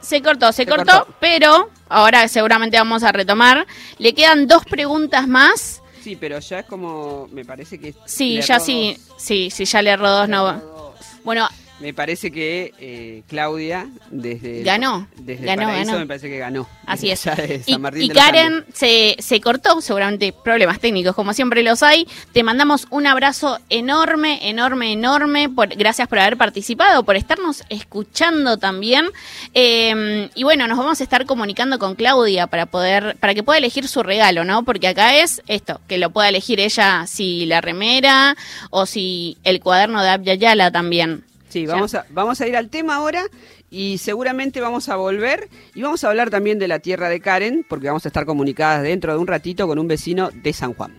se cortó, se, Se cortó, cortó. pero ahora seguramente vamos a retomar. Le quedan dos preguntas más. Sí, pero ya es como, me parece que... Sí, ya sí, sí, sí, ya le erró dos, no. Bueno, Me parece que eh, Claudia, desde. el- Ganó, Desde ganó, paraíso, ganó. me parece que ganó. Así es. Y. Karen se, se cortó, seguramente problemas técnicos, como siempre los hay. Te mandamos un abrazo enorme, enorme, enorme. Por, gracias por haber participado, por estarnos escuchando también. Eh, y bueno, nos vamos a estar comunicando con Claudia para poder, para que pueda elegir su regalo, ¿no? Porque acá es esto, que lo pueda elegir ella si la remera o si el cuaderno de Abya Yala también. Sí, ¿Ya? vamos a, vamos a ir al tema ahora y seguramente vamos a volver y vamos a hablar también de la tierra de Karen, porque vamos a estar comunicadas dentro de un ratito con un vecino de San Juan.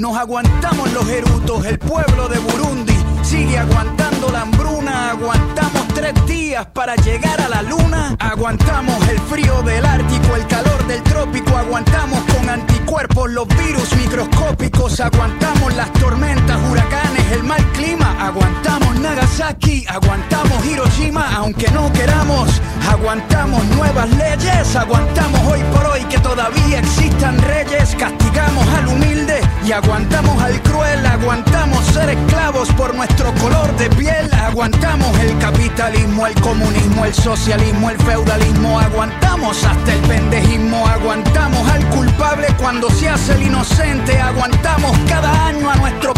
nos aguantamos los erutos. El pueblo de Burundi sigue aguantando la hambruna. Aguantamos tres días para llegar a la luna. Aguantamos el frío del Ártico, el calor del trópico. Aguantamos con anticuerpos los virus microscópicos. Aguantamos las tormentas, huracanes, el mal clima. Aguantamos Nagasaki, aguantamos Hiroshima, aunque no queramos. Aguantamos nuevas leyes, aguantamos hoy por hoy que todavía existan reyes. Castigamos al humilde y aguantamos al cruel. Aguantamos ser esclavos por nuestro color de piel. Aguantamos el capitalismo, el comunismo, el socialismo, el feudalismo. Aguantamos hasta el pendejismo. Aguantamos al culpable cuando se hace el inocente. Aguantamos cada año a nuestro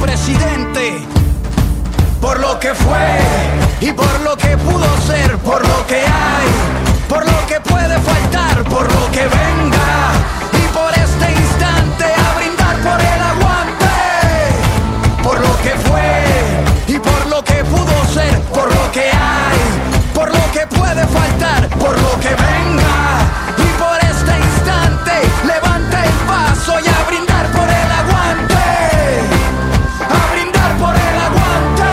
presidente. Por lo que fue y por lo que pudo ser, por lo que hay, por lo que puede faltar, por lo que venga. Y por este instante a brindar por el aguante. Por lo que fue lo que pudo ser, por lo que hay, por lo que puede faltar, por lo que venga. Y por este instante levanta el paso y a brindar por el aguante. A brindar por el aguante.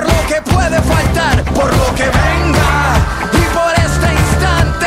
por lo que puede faltar, por lo que venga. Y por este instante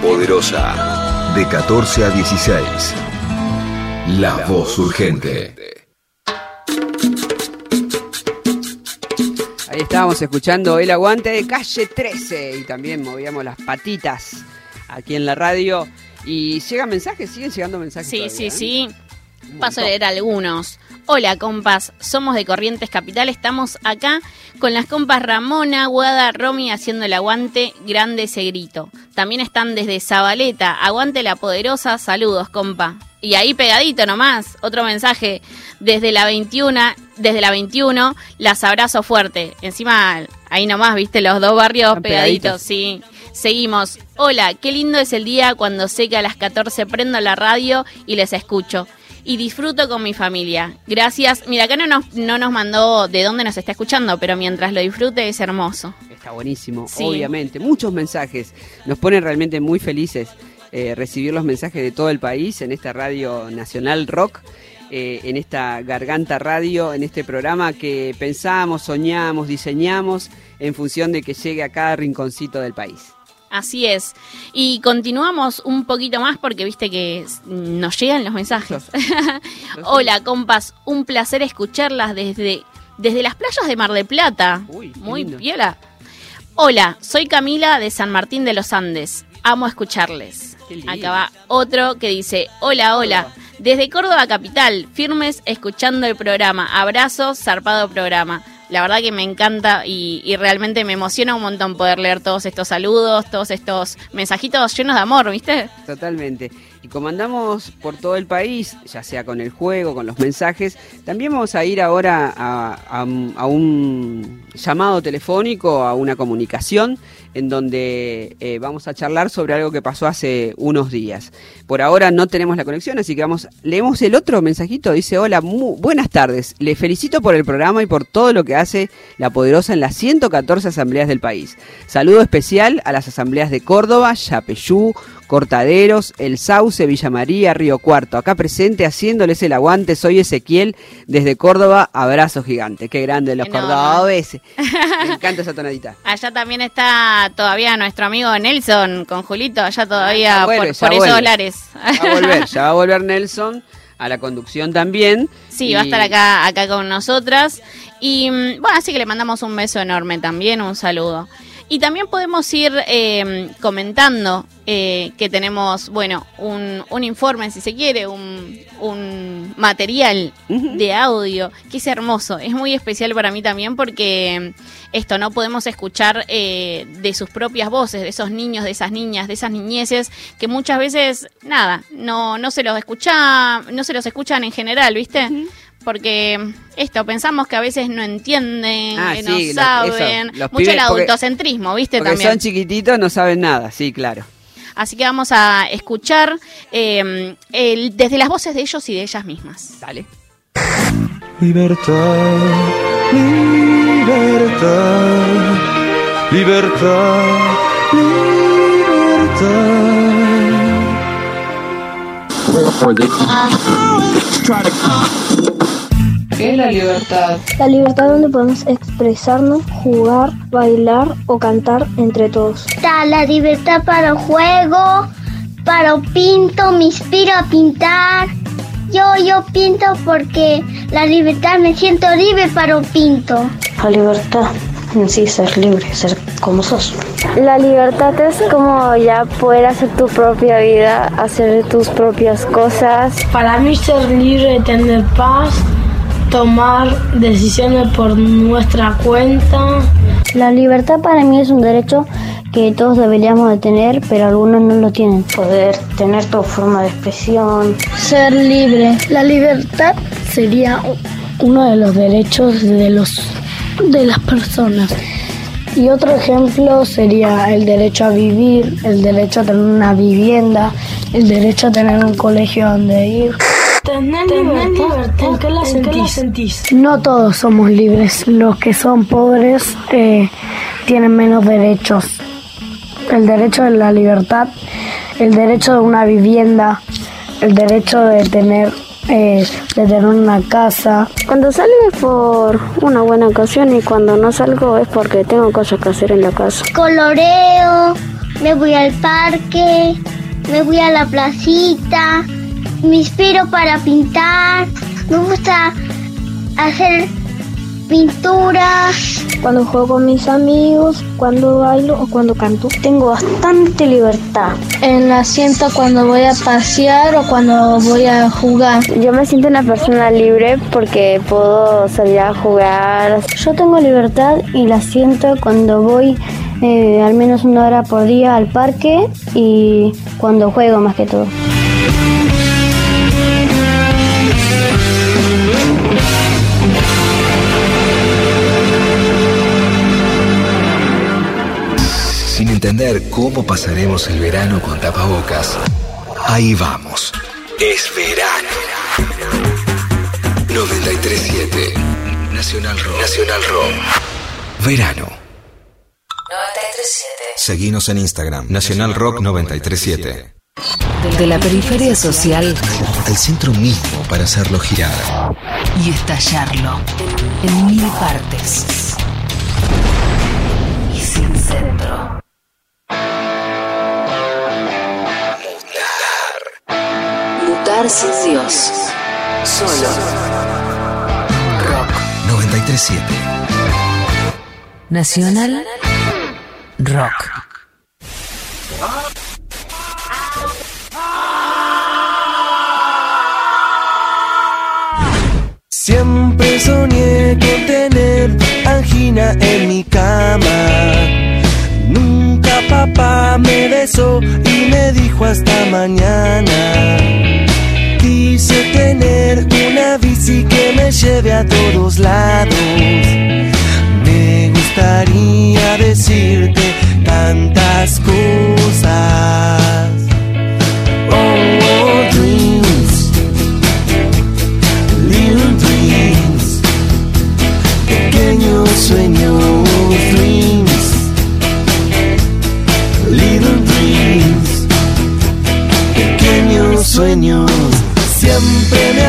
Poderosa. De 14 a 16. La voz urgente. Ahí estábamos escuchando el aguante de calle 13 y también movíamos las patitas aquí en la radio. Y llegan mensajes, siguen llegando mensajes. Sí, todavía, sí, ¿eh? sí. Paso a leer algunos. Hola, compas. Somos de Corrientes Capital. Estamos acá con las compas Ramona, Guada, Romy haciendo el aguante. Grande ese grito. También están desde Zabaleta. Aguante la poderosa. Saludos, compa. Y ahí pegadito nomás, otro mensaje. Desde la 21, desde la 21, las abrazo fuerte. Encima, ahí nomás, viste, los dos barrios pegaditos, pegaditos. sí. Seguimos. Hola, qué lindo es el día cuando sé que a las 14 prendo la radio y les escucho. Y disfruto con mi familia. Gracias. Mira, acá no nos, no nos mandó de dónde nos está escuchando, pero mientras lo disfrute es hermoso. Está buenísimo, Sí. obviamente. Muchos mensajes. Nos ponen realmente muy felices eh, recibir los mensajes de todo el país en esta radio nacional rock, eh, en esta garganta radio, en este programa que pensamos, soñamos, diseñamos en función de que llegue a cada rinconcito del país. Así es. Y continuamos un poquito más porque viste que nos llegan los mensajes. Hola, compas. Un placer escucharlas desde, desde las playas de Mar de Plata. Muy lindo. piola. Hola, soy Camila de San Martín de los Andes. Amo escucharles. Acá va otro que dice, hola, hola. Desde Córdoba Capital, firmes escuchando el programa. Abrazos, zarpado programa. La verdad que me encanta y, realmente me emociona un montón poder leer todos estos saludos, todos estos mensajitos llenos de amor, ¿viste? Totalmente. Y como andamos por todo el país, ya sea con el juego, con los mensajes, también vamos a ir ahora a, un- llamado telefónico, a una comunicación, en donde eh, vamos a charlar sobre algo que pasó hace unos días. Por ahora no tenemos la conexión, así que vamos, leemos el otro mensajito. Dice, hola, buenas tardes. Le felicito por el programa y por todo lo que hace La Poderosa en las 114 asambleas del país. Saludo especial a las asambleas de Córdoba, Yapeyú, Cortaderos, El Sauce, Villa María, Río Cuarto. Acá presente haciéndoles el aguante, soy Ezequiel desde Córdoba, abrazo gigante. Qué grande los Enorme. cordobeses. Me encanta esa tonadita. Allá también está todavía nuestro amigo Nelson con Julito, allá todavía vuelve, por, por esos vuelve. lares. Va a volver, ya va a volver Nelson a la conducción también. Sí, va a estar acá, acá con nosotras. Y mm, bueno, así que le mandamos un beso enorme también, un saludo. Y también podemos ir eh, comentando eh, que tenemos, bueno, un, un informe, si se quiere, un, un material de audio, que es hermoso, es muy especial para mí también porque mm, esto no podemos escuchar eh, de sus propias voces, de esos niños, de esas niñas, de esas niñeces, que muchas veces, nada, no, no se los escucha, no se los escuchan en general, ¿viste? Porque esto, pensamos que a veces no entienden, Ah, que sí, no eso, saben. Mucho pibes- el porque- adultocentrismo, ¿viste? Porque También. son chiquititos, no saben nada, sí, claro. Así que vamos a escuchar eh, el- desde las voces de ellos y de ellas mismas. Dale. Libertad, libertad, libertad, ¿Qué es la libertad? La libertad donde podemos expresarnos, jugar, bailar o cantar entre todos. Está la libertad para el juego, para el pinto, me inspiro a pintar. Yo, yo pinto porque la libertad me siento libre para el pinto. La libertad en sí, ser libre, ser como sos. La libertad es como ya poder hacer tu propia vida, hacer tus propias cosas. Para mí ser libre, tener paz, tomar decisiones por nuestra cuenta. La libertad para mí es un derecho que todos deberíamos de tener, pero algunos no lo tienen. Poder tener tu forma de expresión. Ser libre. La libertad sería uno de los derechos de los de las personas. Y otro ejemplo sería el derecho a vivir, el derecho a tener una vivienda, el derecho a tener un colegio donde ir. Tener libertad, ¿en qué la ¿en qué la sentís? No todos somos libres. Los que son pobres eh, tienen menos derechos. El derecho de la libertad, el derecho de una vivienda, el derecho de tener, eh, de tener una casa. Cuando salgo es por una buena ocasión y cuando no salgo es porque tengo cosas que hacer en la casa. Coloreo, me voy al parque, me voy a la placita, me inspiro para pintar, me gusta hacer pinturas. Cuando juego con mis amigos, cuando bailo o cuando canto, tengo bastante libertad. En la siento cuando voy a pasear o cuando voy a jugar. Yo me siento una persona libre porque puedo salir a jugar. Yo tengo libertad y la siento cuando voy eh, al menos una hora por día al parque y cuando juego más que todo. Entender cómo pasaremos el verano con tapabocas, ahí vamos. Es verano. 937 Nacional Rock. Nacional Rock. Verano. 937. Seguinos en Instagram. Nacional Rock 937. De la periferia social Al centro mismo para hacerlo girar. y estallarlo en mil partes. Y sin centro. Mutar sin Dios. Solo. Rock. 937. Nacional Rock. Siempre soñé con tener angina en mi cama. Nunca papá me besó y me dijo hasta mañana. Quise tener una bici que me lleve a todos lados. Me gustaría decirte tantas cosas. Oh, oh, dreams. Little dreams, pequeños sueños, dreams,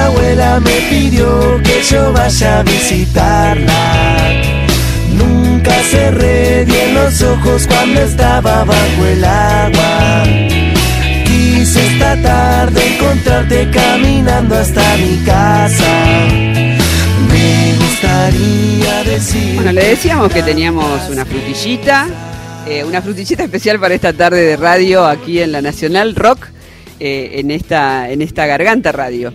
abuela me pidió que yo vaya a visitarla. Nunca cerré bien los ojos cuando estaba bajo el agua. Quise esta tarde encontrarte caminando hasta mi casa. Me gustaría decir. Bueno, le decíamos que teníamos una frutillita, eh, una frutillita especial para esta tarde de radio aquí en la Nacional Rock, eh, en, esta, en esta Garganta Radio.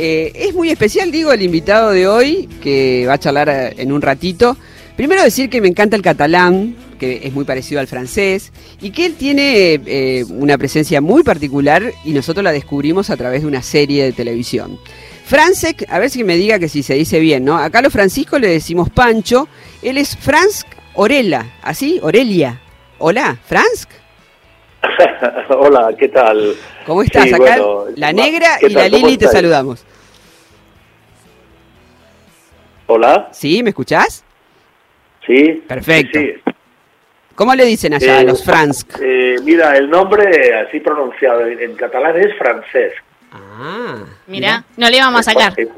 Eh, es muy especial, digo, el invitado de hoy, que va a charlar eh, en un ratito. Primero decir que me encanta el catalán, que es muy parecido al francés, y que él tiene eh, una presencia muy particular y nosotros la descubrimos a través de una serie de televisión. Francesc, a ver si me diga que si se dice bien, ¿no? Acá a los Francisco le decimos Pancho, él es Franz Orella, ¿así? Orelia. Hola, Franz. Hola, ¿qué tal? ¿Cómo estás? Sí, Acá bueno, la negra ¿qué y tal? la ¿Cómo Lili te estáis? saludamos. Hola. ¿Sí? ¿Me escuchás? Sí. Perfecto. Sí, sí. ¿Cómo le dicen allá a Eh, los Franz? eh, mira, el nombre así pronunciado en, en catalán es francés. Ah, Mira, no le íbamos a sacar. Es,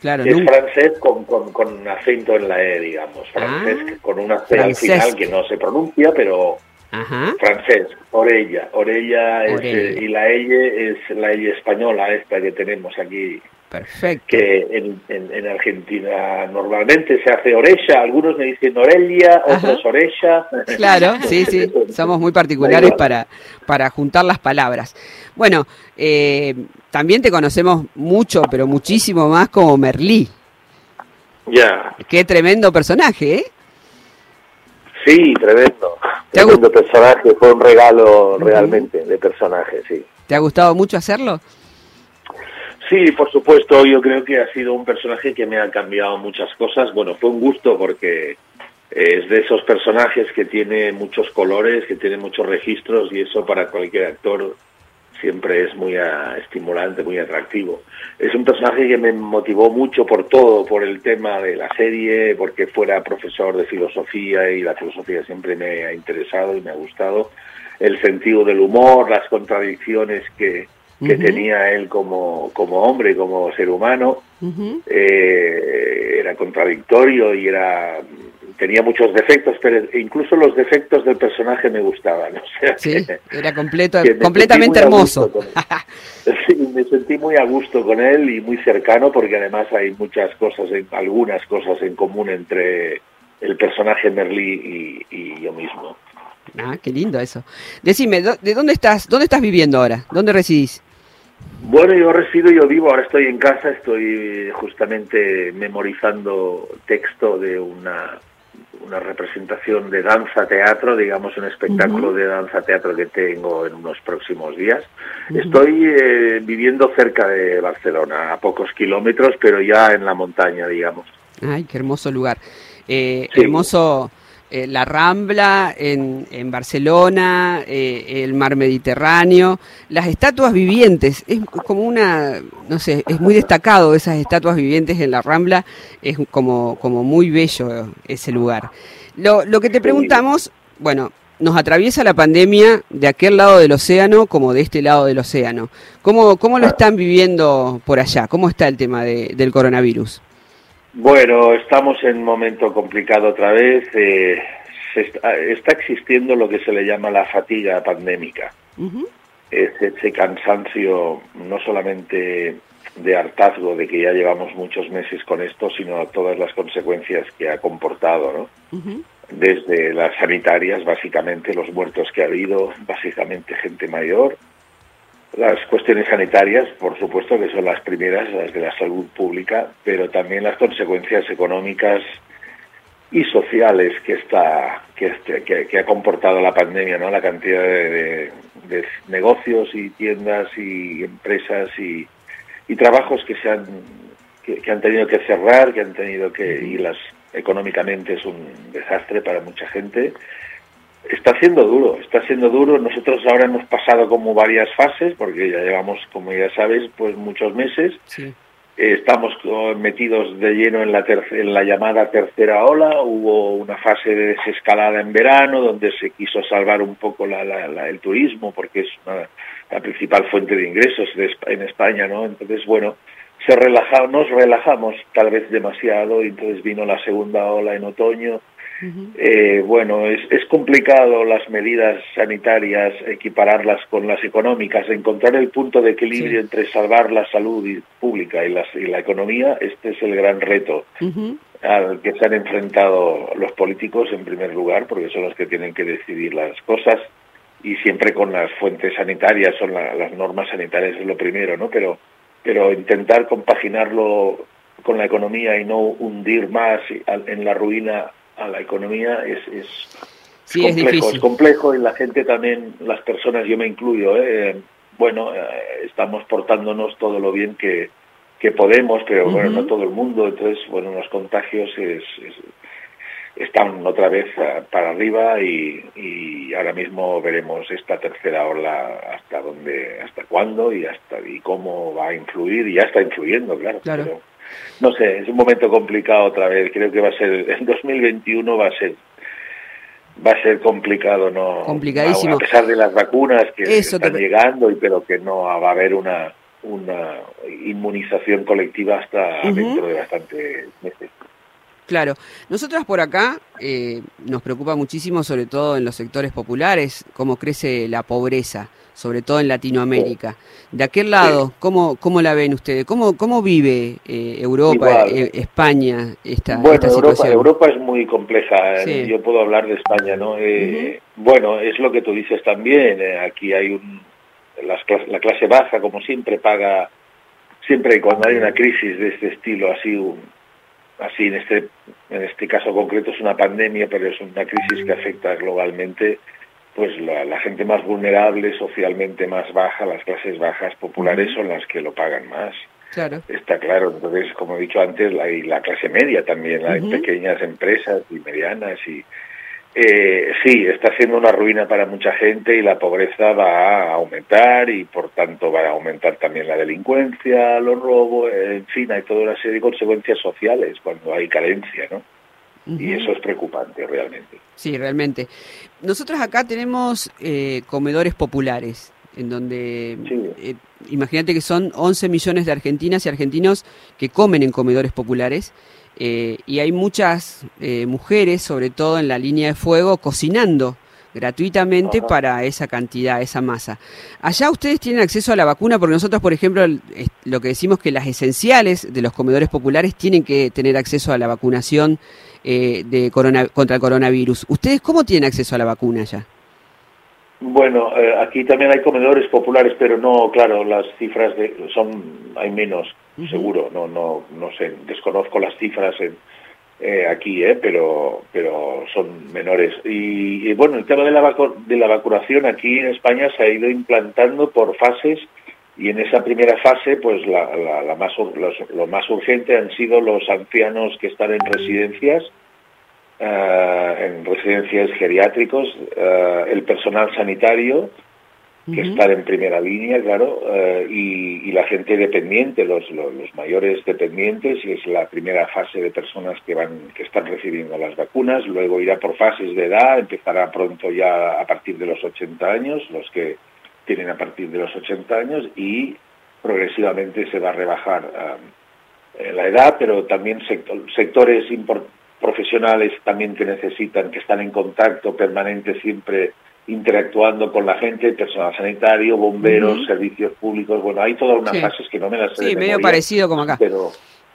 claro, es nunca. francés con, con, con acento en la E, digamos. Francés Ah. con una C al final que no se pronuncia, pero Ajá. francés. Orella. Orella, es, Orella. eh, y la L es la L española esta que tenemos aquí. Perfecto. que en, en- en Argentina normalmente se hace oreja, algunos me dicen orelia, otros oreja. Claro, sí, sí, somos muy particulares para, para juntar las palabras. Bueno, eh, también te conocemos mucho, pero muchísimo más como Merlí. Ya, Qué tremendo personaje, ¿eh? Sí, tremendo. ¿Te ha Tremendo personaje, fue un regalo realmente de personaje, sí. ¿Te ha gustado mucho hacerlo? Sí, por supuesto, yo creo que ha sido un personaje que me ha cambiado muchas cosas. Bueno, fue un gusto porque es de esos personajes que tiene muchos colores, que tiene muchos registros y eso para cualquier actor siempre es muy ah, estimulante, muy atractivo. Es un personaje que me motivó mucho por todo, por el tema de la serie, porque fuera profesor de filosofía y la filosofía siempre me ha interesado y me ha gustado. El sentido del humor, las contradicciones que, que tenía él como, como hombre, como ser humano, eh, era contradictorio y era tenía muchos defectos, pero incluso los defectos del personaje me gustaban. O sea, Sí, que- era completo, completamente hermoso. Sí, me sentí muy a gusto con él y muy cercano porque además hay muchas cosas, en- algunas cosas en común entre el personaje Merlí y, y yo mismo. Ah, qué lindo eso. Decime, ¿dó- ¿de dónde estás? ¿Dónde estás viviendo ahora? ¿Dónde residís? Bueno, yo resido, yo vivo, ahora estoy en casa, estoy justamente memorizando texto de una, una representación de danza-teatro, digamos un espectáculo de danza-teatro que tengo en unos próximos días. Estoy eh, viviendo cerca de Barcelona, a pocos kilómetros, pero ya en la montaña, digamos. Ay, qué hermoso lugar. Eh, Sí. Hermoso eh, la Rambla en, en Barcelona, eh, el mar Mediterráneo, las estatuas vivientes. Es como una, no sé, es muy destacado esas estatuas vivientes en la Rambla. Es como, como muy bello ese lugar. Lo, lo que te preguntamos, bueno, nos atraviesa la pandemia de aquel lado del océano como de este lado del océano. ¿Cómo, cómo lo están viviendo por allá? ¿Cómo está el tema de- del coronavirus? Bueno, estamos en un momento complicado otra vez. eh, se está, está existiendo lo que se le llama la fatiga pandémica. Es ese cansancio no solamente de hartazgo de que ya llevamos muchos meses con esto, sino todas las consecuencias que ha comportado, ¿no? Desde las sanitarias, básicamente, los muertos que ha habido, básicamente gente mayor, las cuestiones sanitarias, por supuesto, que son las primeras, las de la salud pública, pero también las consecuencias económicas y sociales que está que, este- que, que ha comportado la pandemia, ¿no? La cantidad de, de- de negocios y tiendas y empresas y, y trabajos que se han que, que han tenido que cerrar, que han tenido que y las económicamente es un desastre para mucha gente. Está siendo duro, está siendo duro. Nosotros ahora hemos pasado como varias fases, porque ya llevamos, como ya sabes, pues muchos meses. Eh, Estamos metidos de lleno en la, en la llamada tercera ola. Hubo una fase de desescalada en verano donde se quiso salvar un poco la- la- la- el turismo porque es una- la principal fuente de ingresos de en España, ¿no? Entonces, bueno, se relaja, nos relajamos tal vez demasiado y entonces vino la segunda ola en otoño. Eh, bueno, es, es complicado las medidas sanitarias, equipararlas con las económicas, encontrar el punto de equilibrio entre salvar la salud y- pública y, las- y la economía, este es el gran reto al que se han enfrentado los políticos en primer lugar, porque son los que tienen que decidir las cosas. Y siempre con las fuentes sanitarias, son la- las normas sanitarias es lo primero, ¿no? Pero, pero intentar compaginarlo con la economía y no hundir más en la ruina a la economía es, es, Sí, es complejo, difícil. es complejo y la gente también, las personas, yo me incluyo, ¿eh? bueno, eh, estamos portándonos todo lo bien que, que podemos, pero bueno, no todo el mundo, entonces, bueno, los contagios es, es- están otra vez ah, para arriba y, y ahora mismo veremos esta tercera ola hasta dónde, hasta cuándo y hasta y cómo va a influir y ya está influyendo, claro. Claro. pero no sé, es un momento complicado otra vez. Creo que va a ser en 2021 va a ser va a ser complicado, no. Complicadísimo. A pesar de las vacunas que Eso están llegando y pero que no va a haber una una inmunización colectiva hasta dentro de bastantes meses. Claro, nosotras por acá eh, nos preocupa muchísimo, sobre todo en los sectores populares, cómo crece la pobreza, sobre todo en Latinoamérica. De aquel lado, ¿cómo, cómo la ven ustedes? ¿Cómo, cómo vive eh, Europa, eh, España, esta, Bueno, esta Europa, situación? Europa es muy compleja. Sí. Yo puedo hablar de España, ¿no? Eh, Bueno, es lo que tú dices también. eh, aquí hay un las la clase baja, como siempre, paga siempre cuando hay una crisis de este estilo, así un, así en este en este caso concreto es una pandemia, pero es una crisis que afecta globalmente. Pues la, la gente más vulnerable, socialmente más baja, las clases bajas populares son las que lo pagan más. Claro. Está claro, entonces, como he dicho antes, la, y la clase media también, hay Ujú. pequeñas empresas y medianas y eh, sí, está siendo una ruina para mucha gente y la pobreza va a aumentar y por tanto va a aumentar también la delincuencia, los robos, en fin, hay toda una serie de consecuencias sociales cuando hay carencia, ¿no? Y eso es preocupante realmente. Sí, realmente. Nosotros acá tenemos eh, comedores populares. en donde eh, imagínate que son 11 millones de argentinas y argentinos que comen en comedores populares eh, y hay muchas eh, mujeres, sobre todo en la línea de fuego, cocinando gratuitamente para esa cantidad, esa masa. Allá ustedes tienen acceso a la vacuna porque nosotros, por ejemplo, lo que decimos que las esenciales de los comedores populares tienen que tener acceso a la vacunación de contra el coronavirus. ¿Ustedes cómo tienen acceso a la vacuna allá? Bueno, eh, aquí también hay comedores populares, pero no, claro, las cifras de, son, hay menos, seguro, no, no, no sé, desconozco las cifras en, eh, aquí, eh, pero, pero son menores. Y, bueno, el tema de la, de la vacunación aquí en España se ha ido implantando por fases y en esa primera fase, pues la, la, más, lo más urgente han sido los ancianos que están en residencias eh, en residencias geriátricos, eh, el personal sanitario, que está en primera línea, claro, eh, y, la gente dependiente, los, los, mayores dependientes, y es la primera fase de personas que van, que están recibiendo las vacunas, luego irá por fases de edad, empezará pronto ya a partir de los 80 años, los que tienen a partir de los 80 años, y progresivamente se va a rebajar la edad, pero también sectores importantes profesionales también que necesitan, que están en contacto permanente siempre interactuando con la gente, personal sanitario, bomberos, servicios públicos, bueno, hay todas unas fases que no me las sé Sí, medio parecido como acá. Pero,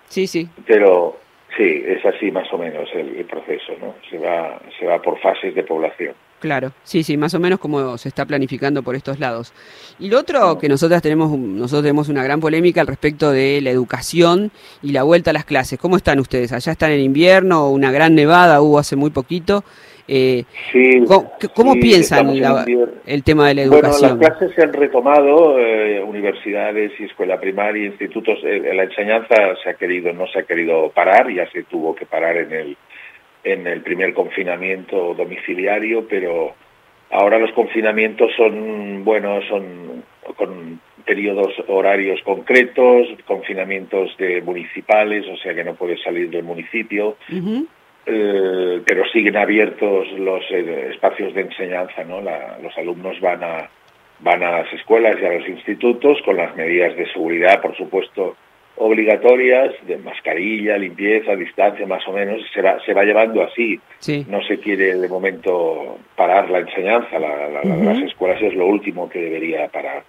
sí, sí. Pero sí, es así más o menos el, el proceso, ¿no? Se va, se va por fases de población. Claro, sí, sí, más o menos como se está planificando por estos lados. Y lo otro que nosotras tenemos, nosotros tenemos una gran polémica al respecto de la educación y la vuelta a las clases. ¿Cómo están ustedes? ¿Allá están en invierno? Una gran nevada hubo hace muy poquito. Eh, sí, ¿Cómo, piensan el tema de la educación? Bueno, las clases se han retomado, eh, universidades y escuela primaria, institutos, eh, la enseñanza se ha querido, no se ha querido parar, ya se tuvo que parar en el en el primer confinamiento domiciliario, pero ahora los confinamientos son, bueno, son con periodos horarios concretos, confinamientos de municipales, o sea que no puedes salir del municipio, eh, pero siguen abiertos los eh, espacios de enseñanza, ¿no? los alumnos van a van a las escuelas y a los institutos con las medidas de seguridad, por supuesto, obligatorias de mascarilla, limpieza, distancia, más o menos, se va, se va llevando así. No se quiere de momento parar la enseñanza, las escuelas es lo último que debería parar.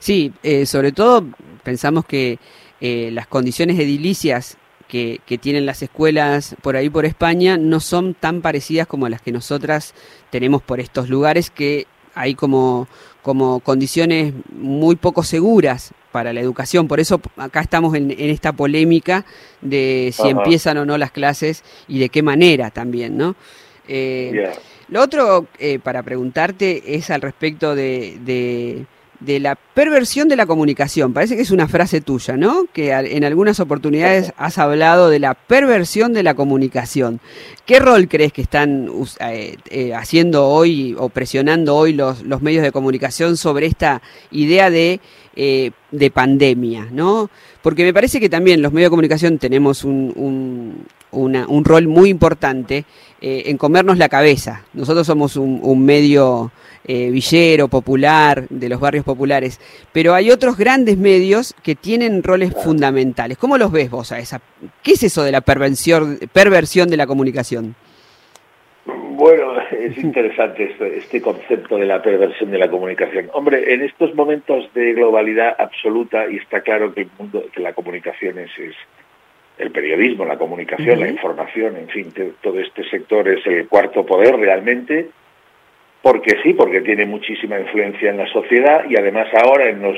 Sí, eh, sobre todo pensamos que eh, las condiciones edilicias que, que, tienen las escuelas por ahí por España no son tan parecidas como las que nosotras tenemos por estos lugares que hay como, como condiciones muy poco seguras para la educación. Por eso acá estamos en, esta polémica de si empiezan o no las clases y de qué manera también, ¿no? Eh, lo otro eh, para preguntarte es al respecto de, de, la perversión de la comunicación. Parece que es una frase tuya, ¿no? Que en algunas oportunidades has hablado de la perversión de la comunicación. ¿Qué rol crees que están eh, haciendo hoy o presionando hoy los, los medios de comunicación sobre esta idea de eh, de pandemia, ¿no? Porque me parece que también los medios de comunicación tenemos un, un, rol muy importante eh, en comernos la cabeza. Nosotros somos un, medio eh, villero, popular, de los barrios populares, pero hay otros grandes medios que tienen roles fundamentales. ¿Cómo los ves vos a esa? ¿Qué es eso de la perversión, perversión de la comunicación? Bueno, es interesante este, este, concepto de la perversión de la comunicación. Hombre, en estos momentos de globalidad absoluta, y está claro que el mundo, que la comunicación es, el periodismo, la comunicación, la información, en fin, todo este sector es el cuarto poder realmente, porque sí, porque tiene muchísima influencia en la sociedad y además ahora en los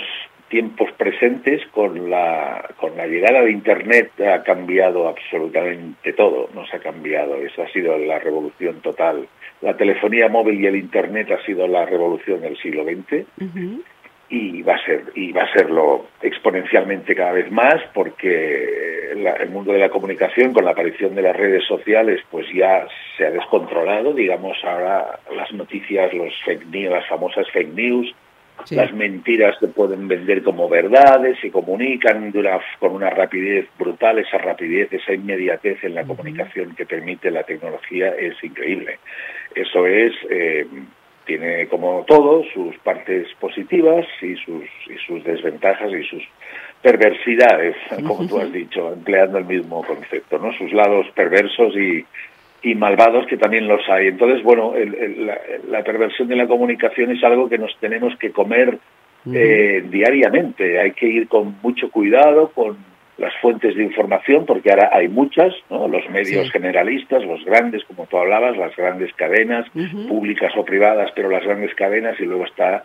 tiempos presentes con la, con la llegada de Internet ha cambiado absolutamente todo, nos ha cambiado, eso ha sido la revolución total. La telefonía móvil y el Internet ha sido la revolución del siglo XX y va a ser y va a serlo exponencialmente cada vez más porque el mundo de la comunicación con la aparición de las redes sociales pues ya se ha descontrolado, digamos ahora las noticias, los fake news, las famosas fake news las mentiras se pueden vender como verdades, se comunican con una rapidez brutal, esa rapidez, esa inmediatez en la comunicación que permite la tecnología es increíble. Eso es, eh, tiene como todo sus partes positivas y sus, y sus desventajas y sus perversidades, como tú has dicho, empleando el mismo concepto, ¿no? Sus lados perversos y, y malvados que también los hay. Entonces, bueno, la, perversión de la comunicación es algo que nos tenemos que comer eh, diariamente. Hay que ir con mucho cuidado con las fuentes de información, porque ahora hay muchas, ¿no? los medios generalistas, los grandes, como tú hablabas, las grandes cadenas, públicas o privadas, pero las grandes cadenas, y luego está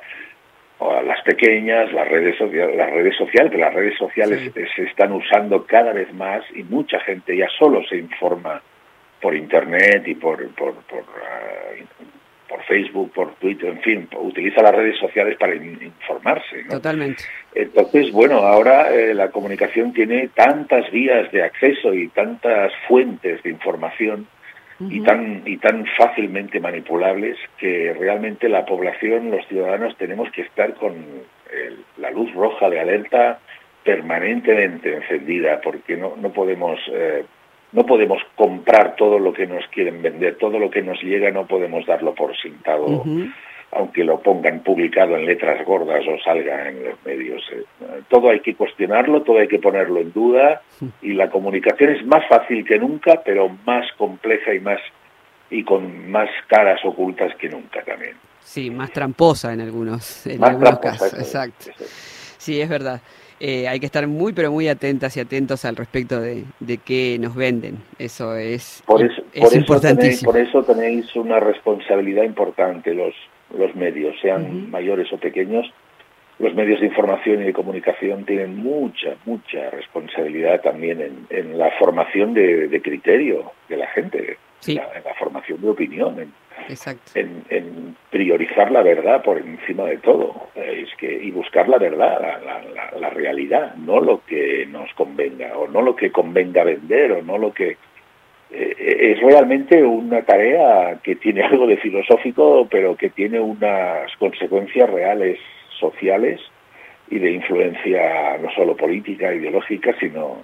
las pequeñas, las redes, las redes sociales, que las redes sociales se están usando cada vez más y mucha gente ya solo se informa por internet y por por, por, ah, por Facebook, por Twitter, en fin, utiliza las redes sociales para informarse. Totalmente. Entonces, bueno, ahora eh, la comunicación tiene tantas vías de acceso y tantas fuentes de información y tan y tan fácilmente manipulables que realmente la población, los ciudadanos, tenemos que estar con la luz roja de alerta permanentemente encendida, porque no no podemos eh, no podemos comprar todo lo que nos quieren vender, todo lo que nos llega no podemos darlo por sentado, aunque lo pongan publicado en letras gordas o salga en los medios. Eh. Todo hay que cuestionarlo, todo hay que ponerlo en duda y la comunicación es más fácil que nunca, pero más compleja y más y con más caras ocultas que nunca también. Sí, más tramposa en algunos, en algunos casos. Exacto. Sí, es verdad. Eh, hay que estar muy, pero muy atentas y atentos al respecto de, de qué nos venden. Eso es, por eso, por importantísimo. Eso tenéis, por eso tenéis una responsabilidad importante los, los medios, sean mayores o pequeños. Los medios de información y de comunicación tienen mucha, mucha responsabilidad también en, en la formación de, de, criterio de la gente, en, la, formación de opinión, en, en, priorizar la verdad por encima de todo. Es que y buscar la verdad la, la, realidad no lo que nos convenga o no lo que convenga vender o no lo que eh, es realmente una tarea que tiene algo de filosófico pero que tiene unas consecuencias reales sociales y de influencia no solo política ideológica sino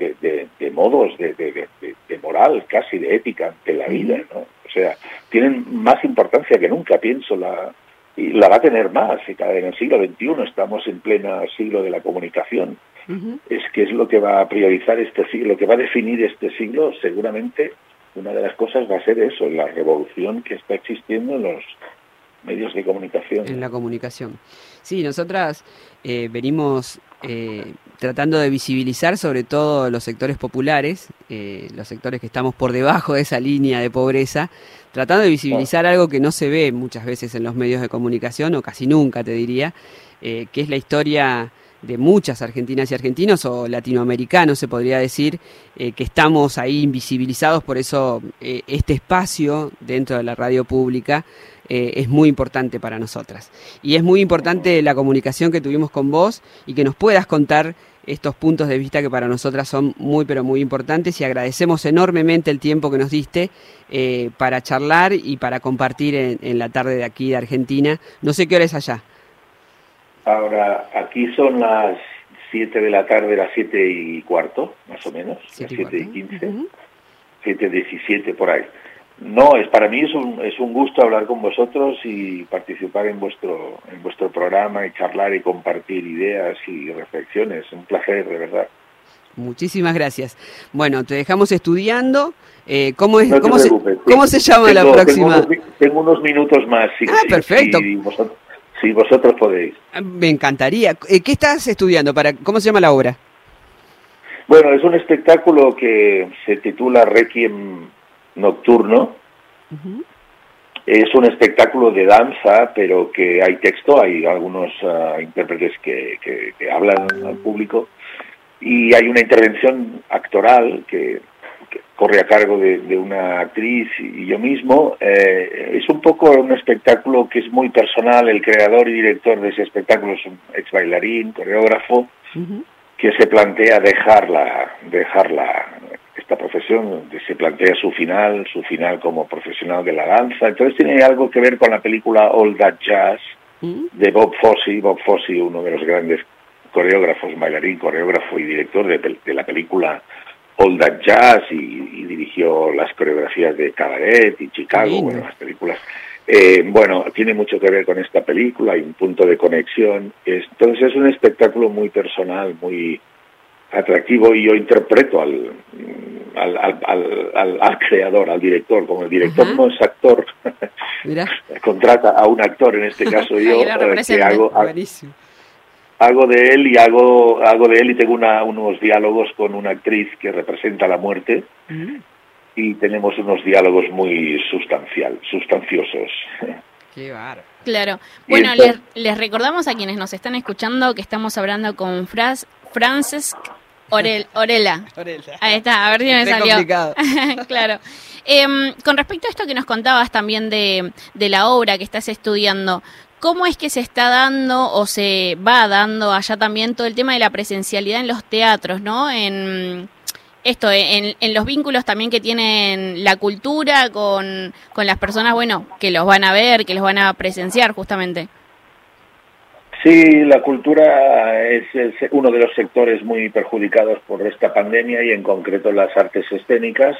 de, de, modos de, de, moral casi de ética de la vida no o sea, tienen más importancia que nunca, pienso, la, y la va a tener más. Y en el siglo XXI estamos en pleno siglo de la comunicación. Es que es lo que va a priorizar este siglo, lo que va a definir este siglo, seguramente una de las cosas va a ser eso, la revolución que está existiendo en los medios de comunicación. En la comunicación. Sí, nosotras eh, venimos eh, tratando de visibilizar sobre todo los sectores populares, eh, los sectores que estamos por debajo de esa línea de pobreza, tratando de visibilizar algo que no se ve muchas veces en los medios de comunicación, o casi nunca te diría, que es la historia de muchas argentinas y argentinos o latinoamericanos se podría decir que estamos ahí invisibilizados por eso este espacio dentro de la radio pública eh, es muy importante para nosotras. Y es muy importante la comunicación que tuvimos con vos y que nos puedas contar estos puntos de vista que para nosotras son muy pero muy importantes y agradecemos enormemente el tiempo que nos diste eh, para charlar y para compartir en, la tarde de aquí de Argentina. No sé qué hora es allá. Ahora, aquí son las 7 de la tarde, las 7 y cuarto, más o menos, las 7 y 15, 7 y 17 por ahí. No, es para mí es un, es un gusto hablar con vosotros y participar en vuestro en vuestro programa y charlar y compartir ideas y reflexiones. Un placer, de verdad. Muchísimas gracias. Bueno, te dejamos estudiando. Eh, ¿cómo, es, cómo, se, ¿Cómo se llama la próxima? Tengo unos, minutos más. Si, ah, perfecto. Si vosotros, podéis. Ah, me encantaría. Eh, ¿Qué estás estudiando? para ¿Cómo se llama la obra? Bueno, es un espectáculo que se titula Requiem nocturno. Es un espectáculo de danza, pero que hay texto, hay algunos ah, intérpretes que, que, hablan al público y hay una intervención actoral que, corre a cargo de, una actriz y yo mismo. Eh, es un poco un espectáculo que es muy personal. El creador y director de ese espectáculo es un ex bailarín, coreógrafo, que se plantea dejarla, dejarla esta profesión, donde se plantea su final, su final como profesional de la danza. Entonces tiene algo que ver con la película All That Jazz mm. de Bob Fosse. Bob Fosse, uno de los grandes coreógrafos, bailarín, coreógrafo y director de, la película All That Jazz y, dirigió las coreografías de Cabaret y Chicago, bueno, las películas Eh, bueno, tiene mucho que ver con esta película, hay un punto de conexión. Entonces es un espectáculo muy personal, muy atractivo y yo interpreto al, al, al, al, al creador, al director. Como el director Ajá. no es actor, Mira, contrata a un actor, en este caso yo, eh, que hago, hago de él y hago, hago de él y tengo una, unos diálogos con una actriz que representa la muerte Mm, y tenemos unos diálogos muy sustancial, sustanciosos. Qué. Claro. Bueno, les recordamos a quienes nos están escuchando que estamos hablando con Fras, Francesc Orel, Orela. Ahí está, a ver si me Re salió. complicado. claro. Em, con respecto a esto que nos contabas también de, de la obra que estás estudiando, ¿cómo es que se está dando o se va dando allá también todo el tema de la presencialidad en los teatros, ¿no? En esto, en, en los vínculos también que tienen la cultura con, con las personas, bueno, que los van a ver, que los van a presenciar justamente. Sí, la cultura es, uno de los sectores muy perjudicados por esta pandemia y en concreto las artes escénicas,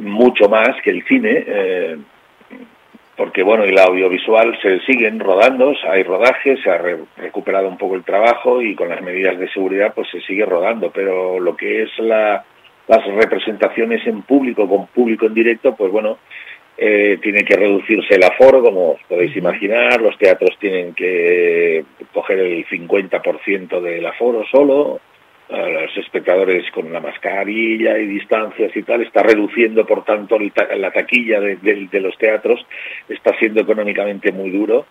mucho más que el cine, eh, porque bueno, el audiovisual se siguen rodando, hay rodajes, se ha re- recuperado un poco el trabajo y con las medidas de seguridad pues se sigue rodando, pero lo que es la, las representaciones en público, con público en directo, pues bueno, eh, tiene que reducirse el aforo, como os podéis imaginar, los teatros tienen que coger el 50% del aforo solo, a los espectadores con la mascarilla y distancias y tal, está reduciendo por tanto ta- la taquilla de, de- de los teatros, está siendo económicamente muy duro.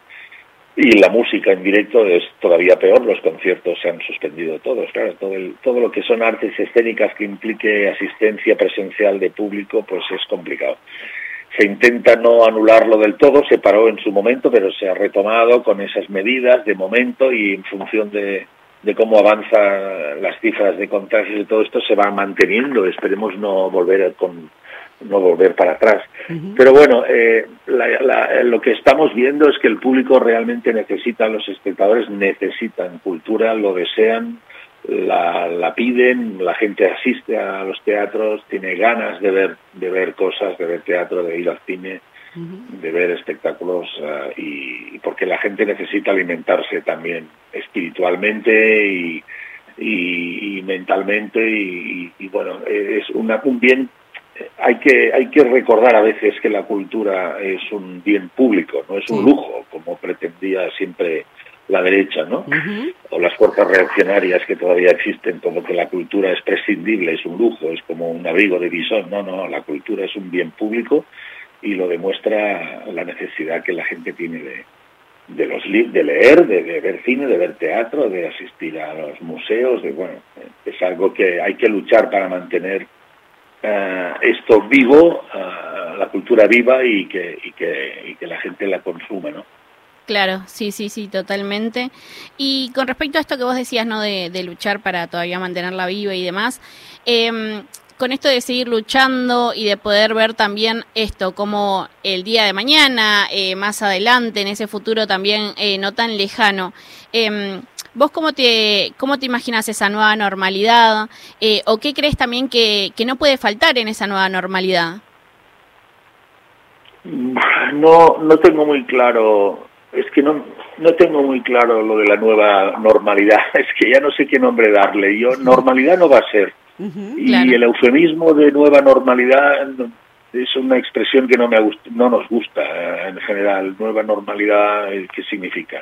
Y la música en directo es todavía peor, los conciertos se han suspendido todos, claro, todo, el- todo lo que son artes escénicas que implique asistencia presencial de público, pues es complicado. Se intenta no anularlo del todo, se paró en su momento, pero se ha retomado con esas medidas de momento y en función de, de cómo avanzan las cifras de contagios y todo esto se va manteniendo. Esperemos no volver con no volver para atrás. Pero bueno, eh, la- la- lo que estamos viendo es que el público realmente necesita, los espectadores necesitan cultura, lo desean, la, la piden, la gente asiste a los teatros, tiene ganas de ver, de ver cosas, de ver teatro, de ir al cine, de ver espectáculos ah, y, porque la gente necesita alimentarse también espiritualmente y, y, y mentalmente y, y, bueno es una, un bien eh, hay que hay que recordar a veces que la cultura es un bien público no es un lujo como pretendía siempre la derecha no o las fuerzas reaccionarias que todavía existen como que la cultura es prescindible es un lujo es como un abrigo de visón. No no la cultura es un bien público y lo demuestra la necesidad que la gente tiene de, de los de leer, de, de ver cine, de ver teatro, de asistir a los museos, de bueno, es algo que hay que luchar para mantener eh, esto vivo, eh, la cultura viva y que, y que y que la gente la consuma, ¿no? Claro, sí, sí, sí, totalmente. Y con respecto a esto que vos decías, ¿no? De, de luchar para todavía mantenerla viva y demás, em, con esto de seguir luchando y de poder ver también esto como el día de mañana, eh, más adelante, en ese futuro también eh, no tan lejano, em, ¿vos cómo te, cómo te imaginas esa nueva normalidad? Eh, ¿O qué crees también que, que no puede faltar en esa nueva normalidad? No, no tengo muy claro, es que no, no tengo muy claro lo de la nueva normalidad, es que ya no sé qué nombre darle. Yo, normalidad no va a ser. Y el eufemismo de nueva normalidad no- es una expresión que no, me no nos gusta eh, en general. Nueva normalidad, eh, ¿qué significa?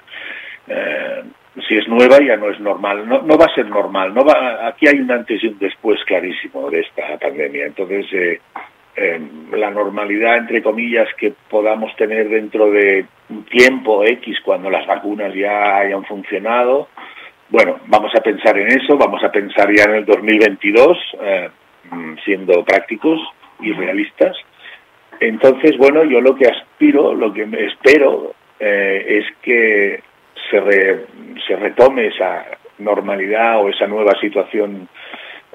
Eh, si es nueva ya no es normal, no, no va a ser normal. No va, aquí hay un antes y un después clarísimo de esta pandemia. Entonces, eh, eh, la normalidad, entre comillas, que podamos tener dentro de un tiempo X, cuando las vacunas ya hayan funcionado, bueno, vamos a pensar en eso, vamos a pensar ya en el 2022, eh, mm, siendo prácticos y realistas. Entonces, bueno, yo lo que aspiro, lo que espero eh, es que se, re- se retome esa normalidad o esa nueva situación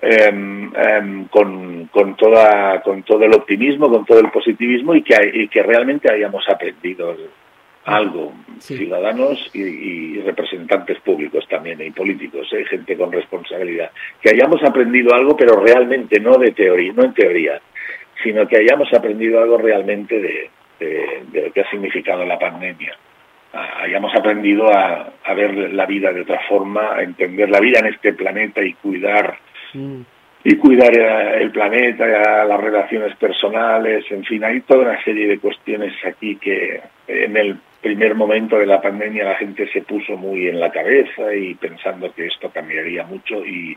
em, con, con, toda, con todo el optimismo, con todo el positivismo y que, y que realmente hayamos aprendido algo, ciudadanos y, y representantes públicos también y políticos, eh, gente con responsabilidad, que hayamos aprendido algo, pero realmente no de teoría, no en teoría, sino que hayamos aprendido algo realmente de, de, de lo que ha significado la pandemia. Ah, hayamos aprendido a, a ver la vida de otra forma, a entender la vida en este planeta y cuidar y cuidar el planeta, las relaciones personales, en fin, hay toda una serie de cuestiones aquí que en el primer momento de la pandemia la gente se puso muy en la cabeza y pensando que esto cambiaría mucho y,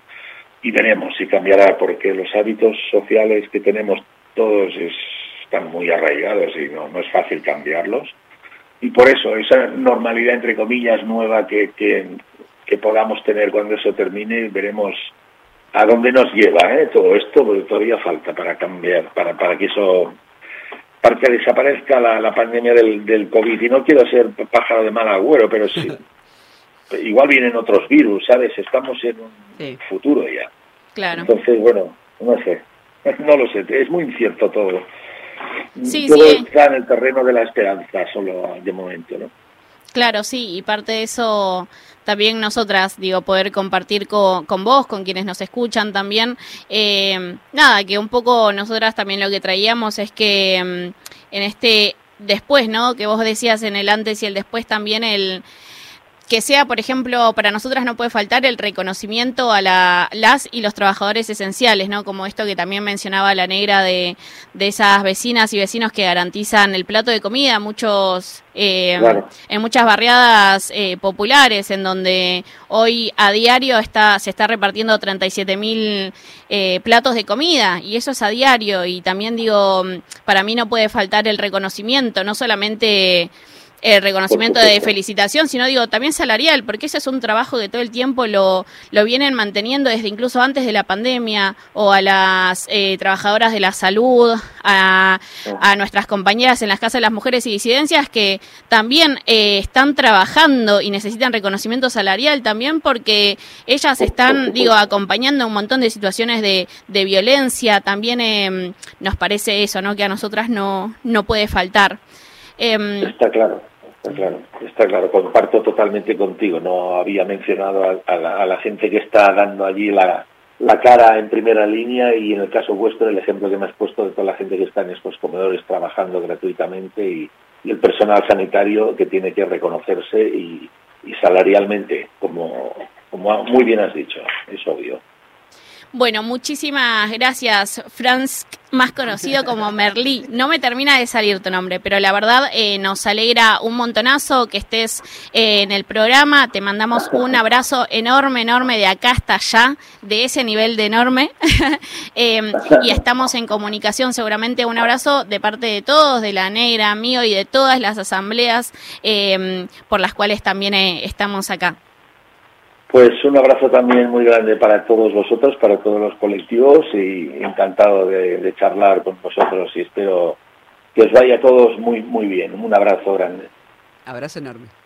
y veremos si cambiará porque los hábitos sociales que tenemos todos están muy arraigados y no, no es fácil cambiarlos. Y por eso esa normalidad entre comillas nueva que, que podamos tener cuando eso termine veremos a dónde nos lleva ¿eh? todo esto, porque todavía falta para cambiar, para, para que eso, para que desaparezca la, la pandemia del, del COVID. Y no quiero ser pájaro de mal agüero, pero sí, igual vienen otros virus, ¿sabes? Estamos en un futuro ya. Claro. Entonces, bueno, no sé, no lo sé, es muy incierto todo. Sí, todo sí. está en el terreno de la esperanza, solo de momento, ¿no? Claro, sí, y parte de eso también nosotras, digo, poder compartir con, con vos, con quienes nos escuchan también. Eh, nada, que un poco nosotras también lo que traíamos es que mm, en este después, ¿no? Que vos decías en el antes y el después también el que sea, por ejemplo, para nosotras no puede faltar el reconocimiento a la, las y los trabajadores esenciales, ¿no? Como esto que también mencionaba la negra de, de esas vecinas y vecinos que garantizan el plato de comida, muchos eh, Claro. en muchas barriadas eh, populares, en donde hoy a diario está se está repartiendo 37 mil eh, platos de comida y eso es a diario y también digo para mí no puede faltar el reconocimiento, no solamente el reconocimiento de felicitación, sino digo también salarial, porque ese es un trabajo que todo el tiempo lo, lo vienen manteniendo desde incluso antes de la pandemia, o a las eh, trabajadoras de la salud, a, a nuestras compañeras en las casas de las mujeres y disidencias que también eh, están trabajando y necesitan reconocimiento salarial también porque ellas están, digo, acompañando un montón de situaciones de, de violencia, también eh, nos parece eso, ¿no? Que a nosotras no, no puede faltar. Em, Está claro, está claro, está claro. Comparto totalmente contigo. No había mencionado a, la, gente que está dando allí la, la cara en primera línea y en el caso vuestro el ejemplo que me has puesto de toda la gente que está en estos comedores trabajando gratuitamente y, y el personal sanitario que tiene que reconocerse y, y salarialmente, como, como muy bien has dicho, es obvio. Bueno, muchísimas gracias, Franz, más conocido como Merlí. No me termina de salir tu nombre, pero la verdad eh, nos alegra un montonazo que estés eh, en el programa. Te mandamos un abrazo enorme, enorme de acá hasta allá, de ese nivel de enorme. Eh, y estamos en comunicación, seguramente un abrazo de parte de todos, de la negra, mío y de todas las asambleas eh, por las cuales también eh, estamos acá. Pues un abrazo también muy grande para todos vosotros, para todos los colectivos y encantado de, charlar con vosotros y espero que os vaya a todos muy muy bien. Un abrazo grande. Abrazo enorme.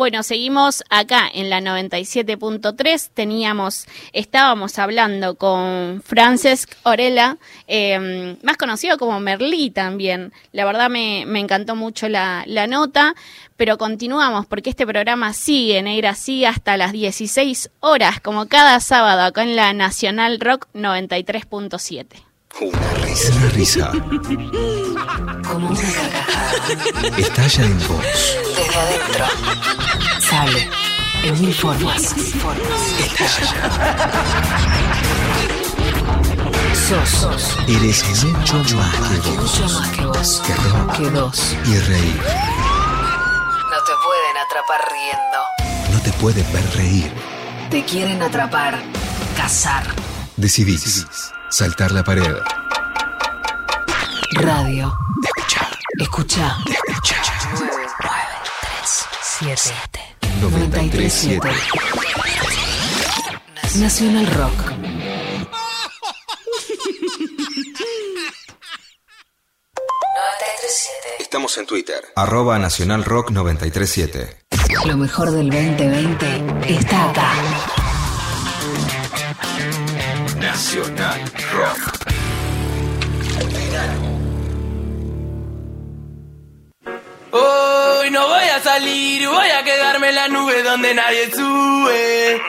Bueno, seguimos acá en la 97.3. Teníamos, estábamos hablando con Francesc Orella, eh, más conocido como Merlí también. La verdad me, me encantó mucho la, la nota, pero continuamos porque este programa sigue, Negra, sigue hasta las 16 horas, como cada sábado acá en la Nacional Rock 93.7. Una risa. Una risa. Como una carcajada. Estalla en vos. Desde adentro. Sale. En mil formas. Sos. Eres mucho más que Mucho vos. más que vos. Que rock Que dos. y reír. No te pueden atrapar riendo. No te pueden ver reír. Te quieren atrapar. Cazar. Decidís saltar la pared. Radio. Escucha. Escucha. Escucha. 9, 3, 7. 937. Nacional Rock. Estamos en Twitter. Arroba Nacional Rock 937. Lo mejor del 2020 está acá. Nacional Rock. Salir, voy a quedarme en la nube donde nadie sube.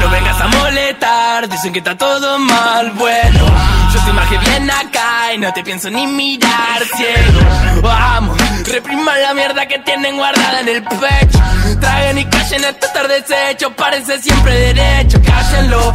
No vengas a molestar, dicen que está todo mal, bueno. Yo te imaginé bien acá y no te pienso ni mirar ciego. Vamos, repriman la mierda que tienen guardada en el pecho. Traguen y callen esto estar deshecho, parece siempre derecho. Cállenlo,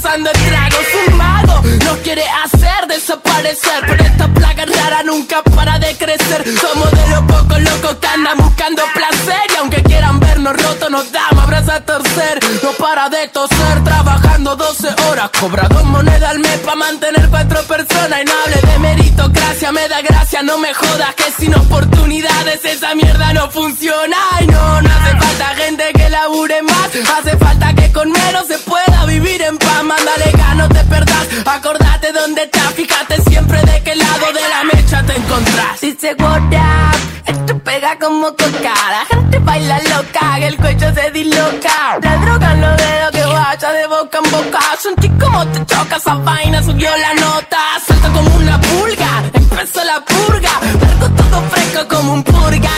Estamos causando estragos. Un mago nos quiere hacer desaparecer. Pero esta plaga rara nunca para de crecer. Somos de los pocos locos que andan buscando placer. Y aunque quieran vernos rotos, nos damos abrazos a torcer. No para de toser, trabajando 12 horas. Cobra dos monedas al mes pa' mantener cuatro personas. Y no hable de meritocracia, me da gracia, no me jodas. Que sin oportunidades esa mierda no funciona. Ay, no, no hace falta gente que labure más. Hace falta que con menos se pueda vivir en paz. Mándale gas, no te perdás. Acordate dónde estás, fíjate siempre de qué lado de la mecha te encontrás. Dice esto pega como coca. La gente baila loca, que el cuello se disloca. La droga los dedos que vaya de boca en boca. Sentí como te choca esa vaina, subió la nota. Suelta como una pulga, empezó la purga. Largo todo fresco como un purga,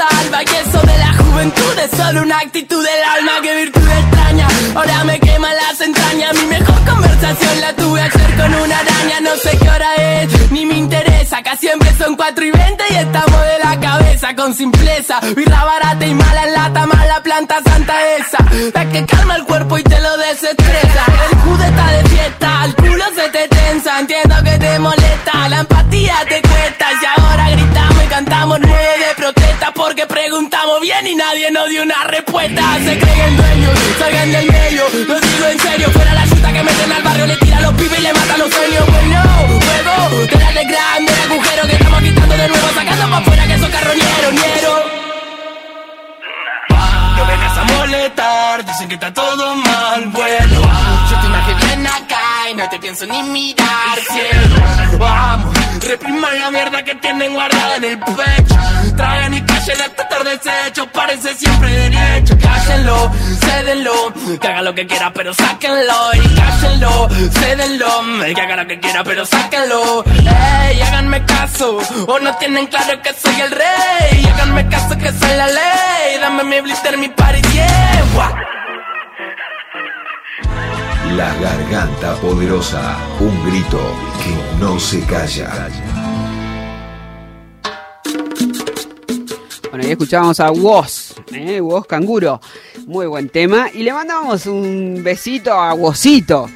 salva. Y eso de la juventud es solo una actitud del alma. Que virtud extraña, ahora me quema las entrañas. Mi mejor conversación la tuve ayer con una araña. No sé qué hora es, ni me interesa. Acá siempre son 4 y 20 y estamos de la cabeza con simpleza. Birra barata y mala en lata, mala planta santa esa. La que calma el cuerpo y te lo desestresa. El jude está de fiesta, el culo se te tensa. Entiendo que te molesta, la empatía te cuesta. Y ahora gritamos y cantamos nueve y nadie nos dio una respuesta. Se creen dueños, salgan del medio. Lo digo en serio, fuera la chuta que meten al barrio, le tira los pibes y le matan los sueños. Bueno, juego, te la de grande el agujero que estamos quitando de nuevo, sacando pa' afuera que son carroñeros, ñero. No vengas a molestar, dicen que está todo mal, bueno Yo te imagino bien acá y no te pienso ni mirar, cielo repriman la mierda que tienen guardada en el pecho. Traen y callen hasta estar deshecho, parece siempre derecho. Cállenlo, cédenlo, que haga lo que quiera pero sáquenlo. Y cállenlo, cédenlo, que haga lo que quiera pero sáquenlo. Ey, háganme caso, o no tienen claro que soy el rey. Háganme caso que soy la ley, dame mi blister, mi party, yeah. La garganta poderosa, un grito que no se calla. Bueno, ahí escuchábamos a Woz, ¿eh? Canguro. Muy buen tema. Y le mandamos un besito a Wozito.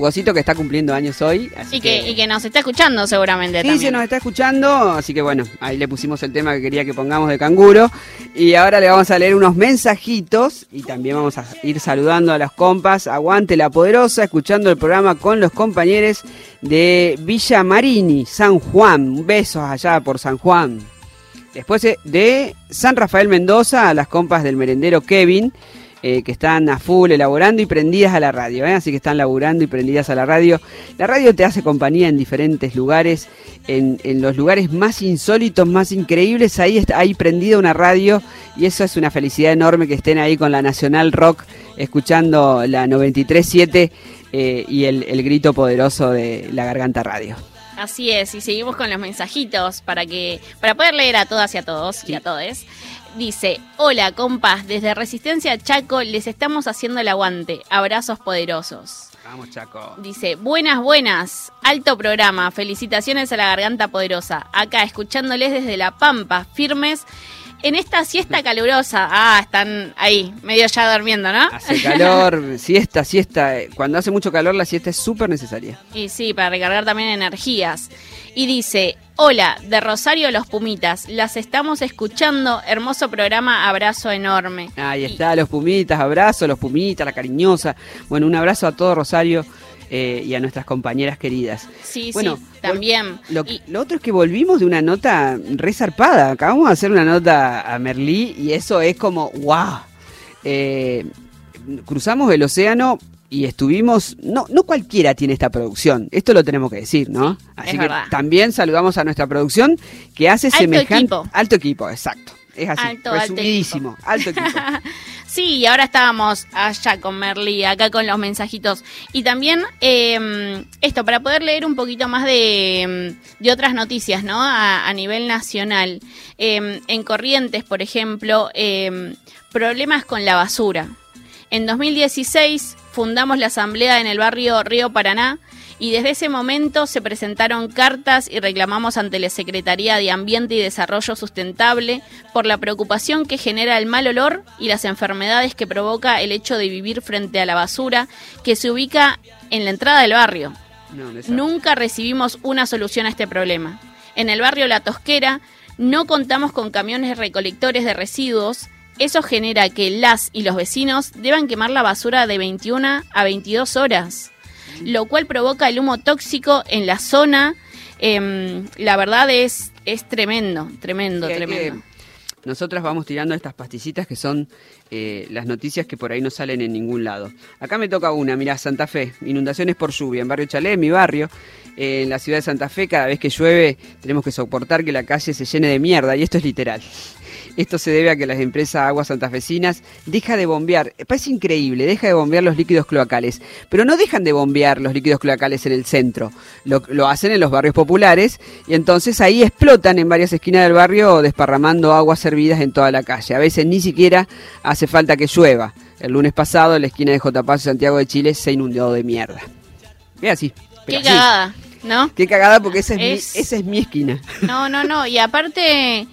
Wozito que está cumpliendo años hoy. Así Y que, y que nos está escuchando seguramente Sí, también. se nos está escuchando, así que bueno, ahí le pusimos el tema que quería que pongamos de canguro. Y ahora le vamos a leer unos mensajitos y también vamos a ir saludando a las compas. Aguante la poderosa, escuchando el programa con los compañeros de Villa Marini, San Juan. Besos allá por San Juan. Después eh, de San Rafael Mendoza, a las compas del merendero Kevin, eh, que están a full elaborando y prendidas a la radio. ¿eh? Así que están laburando y prendidas a la radio. La radio te hace compañía en diferentes lugares, en, en los lugares más insólitos, más increíbles. Ahí está ahí prendida una radio y eso es una felicidad enorme que estén ahí con la Nacional Rock, escuchando la 93.7 eh, y el, el grito poderoso de la Garganta Radio. Así es, y seguimos con los mensajitos para que para poder leer a todas y a todos y a todes. Dice, hola compas, desde Resistencia Chaco les estamos haciendo el aguante. Abrazos poderosos. Vamos, Chaco. Dice, buenas, buenas, alto programa, felicitaciones a la Garganta Poderosa. Acá, escuchándoles desde La Pampa, firmes en esta siesta calurosa. Ah, están ahí, medio ya durmiendo, ¿no? Hace calor, siesta, siesta. Cuando hace mucho calor, la siesta es súper necesaria. Y sí, para recargar también energías. Y dice, hola, de Rosario Los Pumitas, las estamos escuchando, hermoso programa, abrazo enorme. Ahí está, los pumitas, abrazo, los pumitas, la cariñosa. Bueno, un abrazo a todo Rosario eh, y a nuestras compañeras queridas. Sí, Bueno, sí, también. Lo, lo otro es que volvimos de una nota resarpada. Acabamos de hacer una nota a Merlí y eso es como, wow. eh, cruzamos el océano y estuvimos, no, no cualquiera tiene esta producción, esto lo tenemos que decir, ¿no? Así es que verdad. también saludamos a nuestra producción que hace Alto semejante equipo. alto equipo, exacto. Es así, Alto, alto resumidísimo, alto equipo. Sí, y ahora estábamos allá con Merly, acá con los mensajitos. Y también eh, esto, para poder leer un poquito más de, mm, de otras noticias, ¿no? A, a nivel nacional. Eh, en Corrientes, por ejemplo, eh, problemas con la basura. En 2016 fundamos la asamblea en el barrio Río Paraná y desde ese momento se presentaron cartas y reclamamos ante la Secretaría de Ambiente y Desarrollo Sustentable por la preocupación que genera el mal olor y las enfermedades que provoca el hecho de vivir frente a la basura que se ubica en la entrada del barrio. No. Nunca recibimos una solución a este problema. En el barrio La Tosquera no contamos con camiones recolectores de residuos. Eso genera que las y los vecinos deban quemar la basura de 21 a 22 horas, lo cual provoca el humo tóxico en la zona. Em, la verdad es, es tremendo, tremendo, Sí, tremendo. nosotras vamos tirando estas pastillitas que son eh, las noticias que por ahí no salen en ningún lado. Acá me toca una, mirá, Santa Fe, inundaciones por lluvia, en Barrio Chalé, en mi barrio, eh, en la ciudad de Santa Fe, cada vez que llueve tenemos que soportar que la calle se llene de mierda, y esto es literal. Esto se debe a que las empresas aguas santafesinas deja de bombear, parece increíble, deja de bombear los líquidos cloacales, pero no dejan de bombear los líquidos cloacales en el centro, lo, lo hacen en los barrios populares y entonces ahí explotan en varias esquinas del barrio desparramando aguas servidas en toda la calle. A veces ni siquiera hace falta que llueva. El lunes pasado en la esquina de J. Paz y Santiago de Chile se inundó de mierda. Es así. pero Qué así. cagada, ¿no? Qué cagada porque esa es, Es- Mi, esa es mi esquina. No, no, no. Y aparte,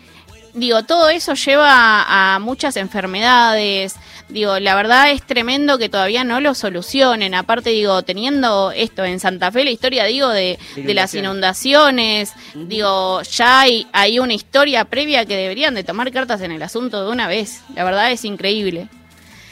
digo, todo eso lleva a muchas enfermedades. Digo, la verdad es tremendo que todavía no lo solucionen. Aparte, digo, teniendo esto en Santa Fe, la historia, digo, de, de las inundaciones, digo, ya hay, hay una historia previa que deberían de tomar cartas en el asunto de una vez. La verdad es increíble.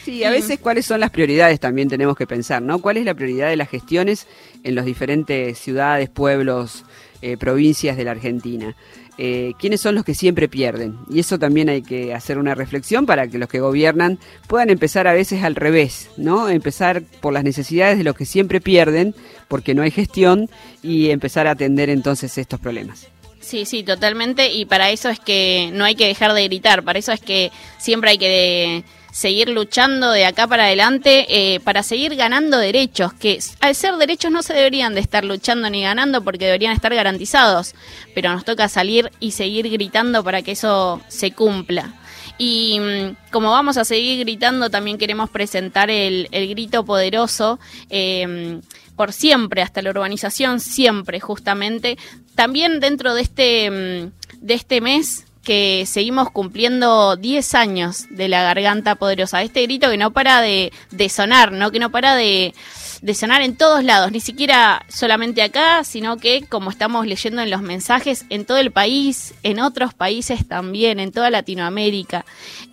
Sí, a veces cuáles son las prioridades también tenemos que pensar, ¿no? ¿Cuál es la prioridad de las gestiones en los diferentes ciudades, pueblos, eh, provincias de la Argentina? Eh, ¿Quiénes son los que siempre pierden? Y eso también hay que hacer una reflexión para que los que gobiernan puedan empezar a veces al revés, ¿no? Empezar por las necesidades de los que siempre pierden, porque no hay gestión, y empezar a atender entonces estos problemas. Sí, sí, totalmente. Y para eso es que no hay que dejar de gritar. Para eso es que siempre hay que seguir luchando de acá para adelante eh, para seguir ganando derechos. Que al ser derechos no se deberían de estar luchando ni ganando porque deberían estar garantizados. Pero nos toca salir y seguir gritando para que eso se cumpla. Y mm, como vamos a seguir gritando, también queremos presentar el, el grito poderoso eh, por siempre, hasta la urbanización, siempre, justamente. También dentro de este, mm, de este mes que seguimos cumpliendo 10 años de la garganta poderosa, este grito que no para de, de sonar, ¿no? que no para de, de sonar en todos lados, ni siquiera solamente acá, sino que como estamos leyendo en los mensajes, en todo el país, en otros países también, en toda Latinoamérica.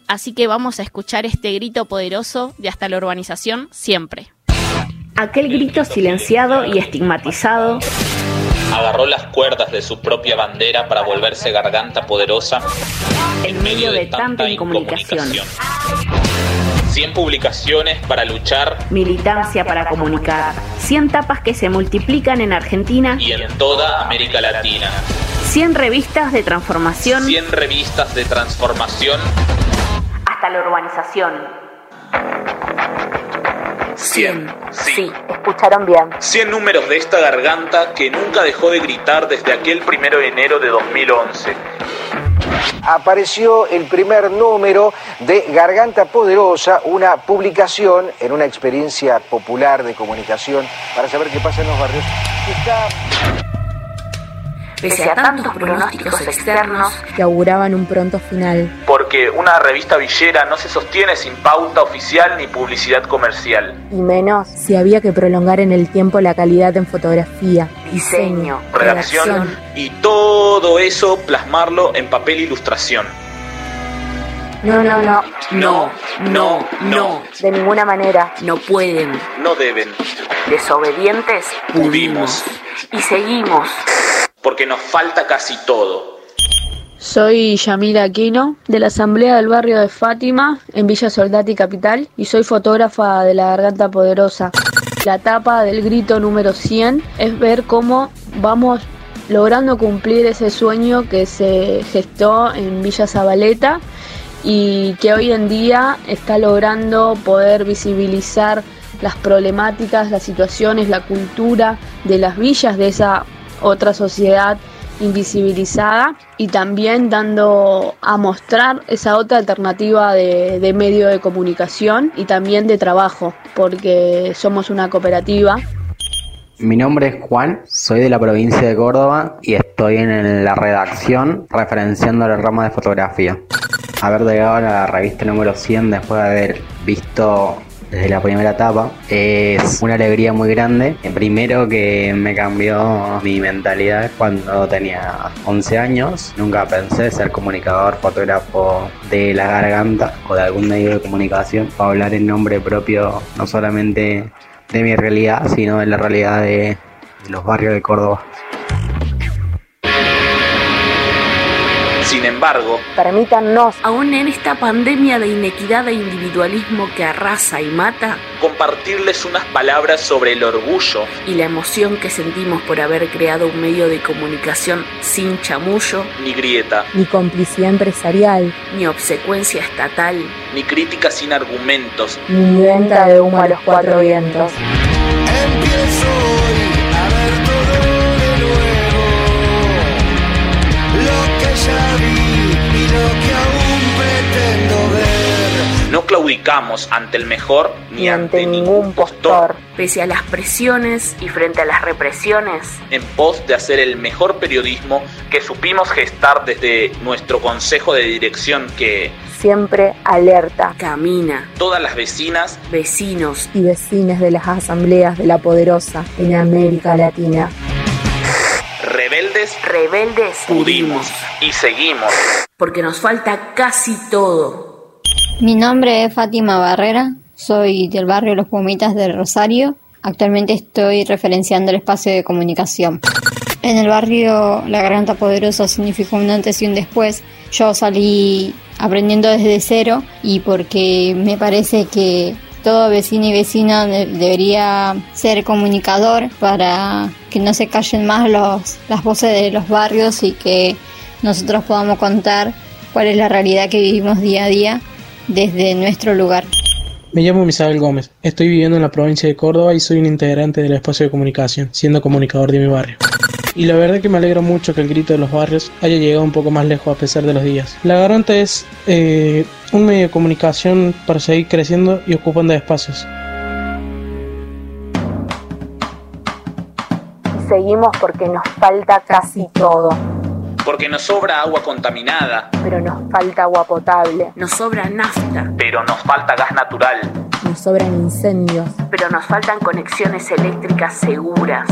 Así que vamos a escuchar este grito poderoso de hasta la urbanización siempre. Aquel grito silenciado y estigmatizado agarró las cuerdas de su propia bandera para volverse garganta poderosa en medio de tanta incomunicación. 100 publicaciones para luchar Militancia para comunicar. 100 tapas que se multiplican en Argentina. y en toda América Latina. 100 revistas de transformación 100 revistas de transformación. hasta la urbanización. 100. Sí. Escucharon bien. 100 números de esta garganta que nunca dejó de gritar desde aquel primero de enero de 2011. apareció el primer número de Garganta Poderosa, una publicación en una experiencia popular de comunicación para saber qué pasa en los barrios. Está Pese a tantos pronósticos externos que auguraban un pronto final. Porque una revista villera no se sostiene sin pauta oficial ni publicidad comercial. Y menos si había que prolongar en el tiempo la calidad en fotografía, diseño, redacción y todo eso plasmarlo en papel ilustración. No, no, no. No, no, no. De ninguna manera. No pueden. No deben. Desobedientes. Pudimos. Y seguimos. Porque nos falta casi todo. Soy Yamila Aquino, de la Asamblea del Barrio de Fátima, en Villa Soldati Capital, y soy fotógrafa de La Garganta Poderosa. La etapa del grito número 100 es ver cómo vamos logrando cumplir ese sueño que se gestó en Villa Zabaleta y que hoy en día está logrando poder visibilizar las problemáticas, las situaciones, la cultura de las villas de esa otra sociedad invisibilizada y también dando a mostrar esa otra alternativa de, medio de comunicación y también de trabajo, porque somos una cooperativa mi nombre es Juan, soy de la provincia de Córdoba y estoy en la redacción referenciando el rama de fotografía. Haber llegado a la revista número 100 después de haber visto desde la primera etapa es una alegría muy grande. Primero que me cambió mi mentalidad cuando tenía 11 años. Nunca pensé ser comunicador, fotógrafo de la garganta o de algún medio de comunicación o hablar en nombre propio, no solamente de mi realidad, sino de la realidad de, los barrios de Córdoba. Embargo, permítanos, aún en esta pandemia de inequidad e individualismo que arrasa y mata, compartirles unas palabras sobre el orgullo y la emoción que sentimos por haber creado un medio de comunicación sin chamullo, ni grieta, ni complicidad empresarial, ni obsecuencia estatal, ni crítica sin argumentos, ni venta de humo a los cuatro vientos. Empiezo hoy No claudicamos ante el mejor ni, ante, ningún postor. Pese a las presiones y frente a las represiones, en pos de hacer el mejor periodismo que supimos gestar desde nuestro consejo de dirección que siempre alerta. Camina. Todas las vecinas, vecinos y vecinas de las asambleas de la poderosa en América Latina. Rebeldes, rebeldes, pudimos y seguimos. Porque nos falta casi todo. Mi nombre es Fátima Barrera, soy del barrio Los Pumitas del Rosario. Actualmente estoy referenciando el espacio de comunicación. En el barrio La Garganta Poderosa significó un antes y un después. Yo salí aprendiendo desde cero y porque me parece que todo vecino y vecina debería ser comunicador para que no se callen más los, las voces de los barrios y que nosotros podamos contar cuál es la realidad que vivimos día a día desde nuestro lugar. Me llamo Misael Gómez, estoy viviendo en la provincia de Córdoba y soy un integrante del espacio de comunicación, siendo comunicador de mi barrio. Y la verdad que me alegra mucho que el grito de los barrios haya llegado un poco más lejos a pesar de los días. La Garganta es eh, un medio de comunicación para seguir creciendo y ocupando espacios. Y seguimos porque nos falta casi todo. Porque nos sobra agua contaminada. Pero nos falta agua potable. Nos sobra nafta. Pero nos falta gas natural. Nos sobran incendios. Pero nos faltan conexiones eléctricas seguras.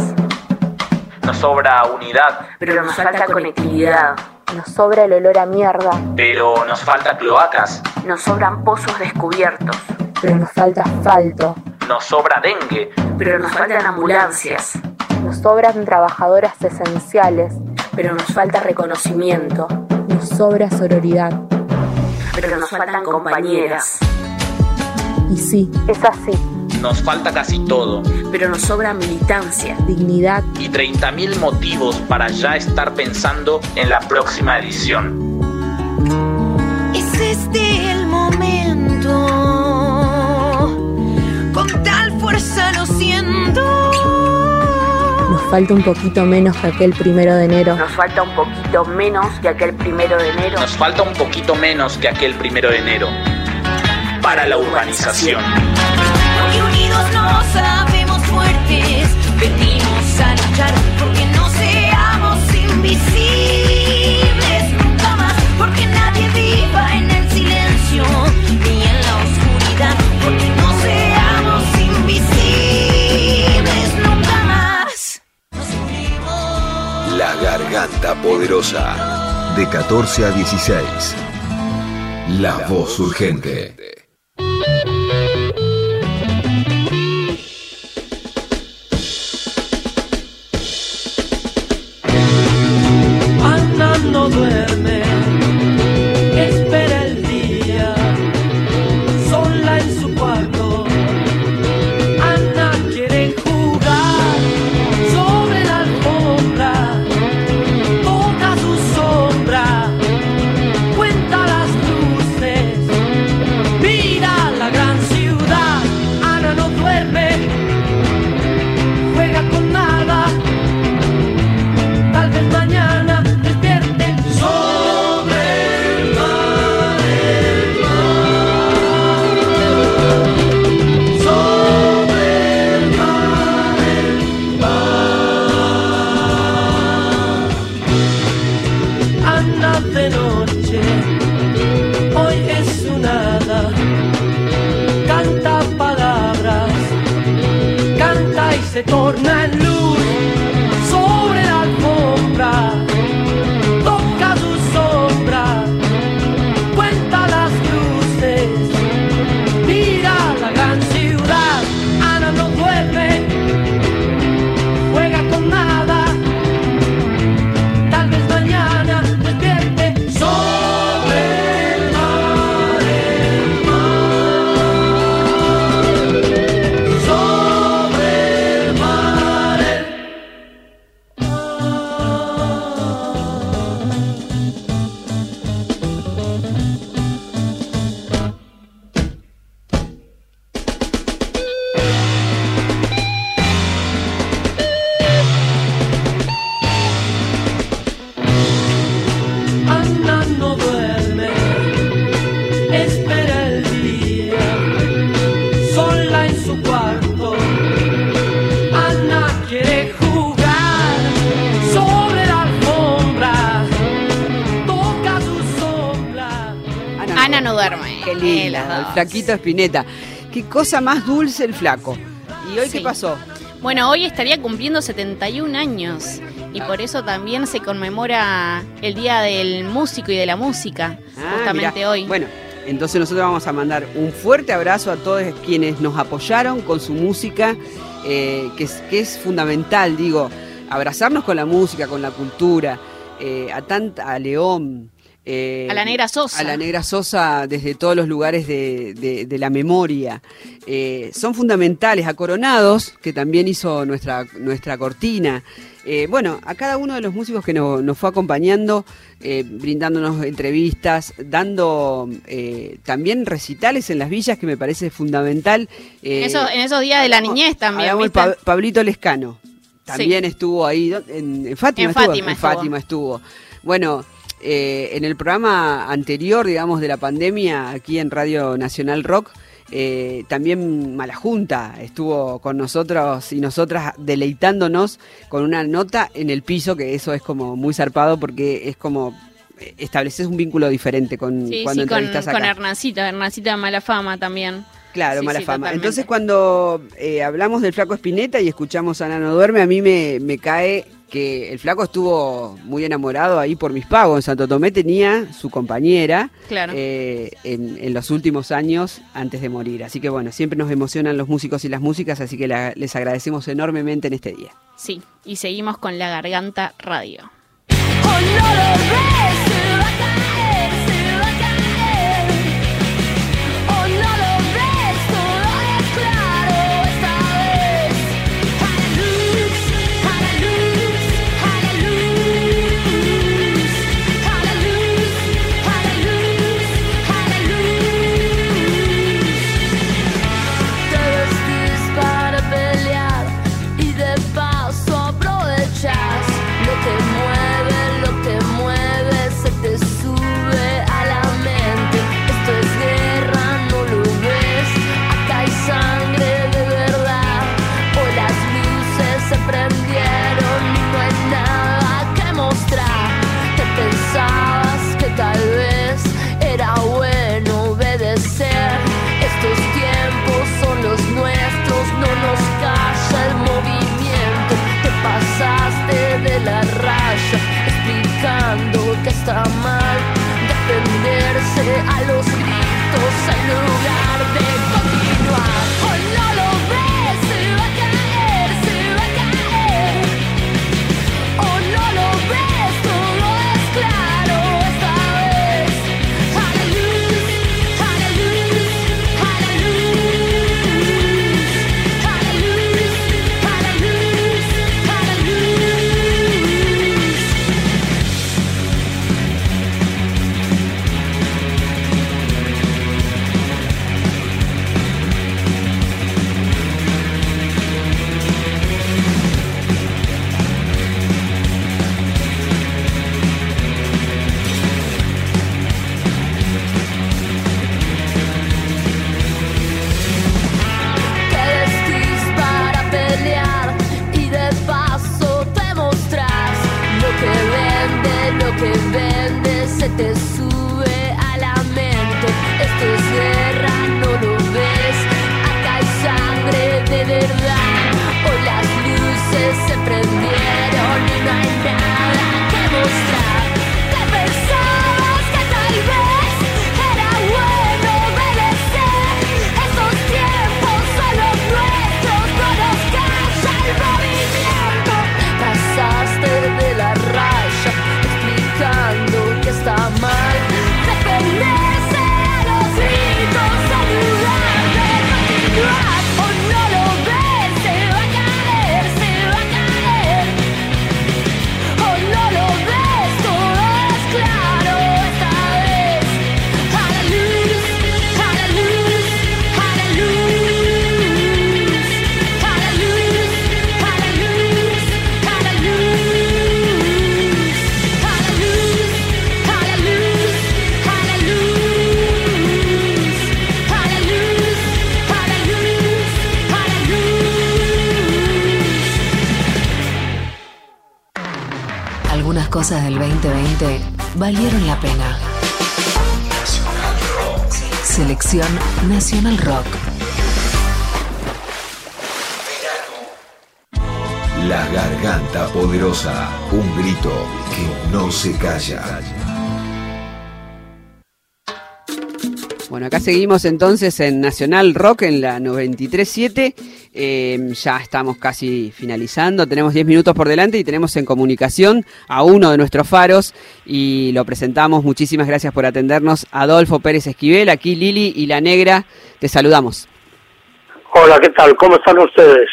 Nos sobra unidad. Pero nos falta conectividad. Nos sobra el olor a mierda. Pero nos falta cloacas. Nos sobran pozos descubiertos. Pero nos falta asfalto. Nos sobra dengue. Pero nos faltan ambulancias. Nos sobran trabajadoras esenciales. Pero nos falta reconocimiento. Nos sobra sororidad. Pero nos faltan compañeras. Y sí, es así. Nos falta casi todo. Pero nos sobra militancia, dignidad y 30.000 motivos para ya estar pensando en la próxima edición. Falta un poquito menos que aquel primero de enero. Nos falta un poquito menos que aquel primero de enero. Nos falta un poquito menos que aquel primero de enero. Para la urbanización. Porque unidos nos sabemos fuertes. Venimos a luchar porque no seamos invisibles Garganta Poderosa. De 14 a 16. La voz urgente. Flaquito Espineta. Qué cosa más dulce el flaco. ¿Y hoy qué pasó? Bueno, hoy estaría cumpliendo 71 años y por eso también se conmemora el Día del Músico y de la Música, Ah, justamente mirá. hoy. Bueno, entonces nosotros vamos a mandar un fuerte abrazo a todos quienes nos apoyaron con su música, eh, que, es, que es fundamental, digo, abrazarnos con la música, con la cultura, eh, a tanta, a León. Eh, A la Negra Sosa. A la Negra Sosa desde todos los lugares de, de- de la memoria. Eh, son fundamentales, a Coronados, que también hizo nuestra, nuestra cortina. Eh, bueno, a cada uno de los músicos que no- nos fue acompañando, brindándonos entrevistas, dando también recitales en las villas, que me parece fundamental. Eso- en esos días de la niñez también. Pablito Lescano. También estuvo ahí, ¿dó- en, en Fátima En estuvo. Fátima en estuvo. Fátima estuvo. Bueno, eh, en el programa anterior, digamos, de la pandemia, aquí en Radio Nacional Rock, eh, también Malajunta estuvo con nosotros y nosotras deleitándonos con una nota en el piso, que eso es como muy zarpado porque es como eh, estableces un vínculo diferente con Sí, cuando sí, con, entrevistas con acá. Hernancita, Hernancita Mala Fama también. Claro, Sí, mala sí, fama. totalmente. Entonces cuando eh, hablamos del flaco Espineta y escuchamos a Nano Duerme, a mí me, me cae que el flaco estuvo muy enamorado ahí por mis pagos. En Santo Tomé tenía su compañera Claro. eh, en, en los últimos años antes de morir. Así que bueno, siempre nos emocionan los músicos y las músicas, así que la- les agradecemos enormemente en este día. Sí, y seguimos con La Garganta Radio. A los gritos lugar te sube a la mente. Esto es guerra, no lo ves. Acá hay sangre de verdad. Hoy las luces se prendieron. Selección Nacional Rock. La garganta poderosa, un grito que no se calla. Bueno, acá seguimos entonces en Nacional Rock en la 93.7. Eh, ya estamos casi finalizando, tenemos 10 minutos por delante y tenemos en comunicación a uno de nuestros faros y lo presentamos. Muchísimas gracias por atendernos. Adolfo Pérez Esquivel, aquí Lili y La Negra, te saludamos. Hola, ¿qué tal? ¿Cómo están ustedes?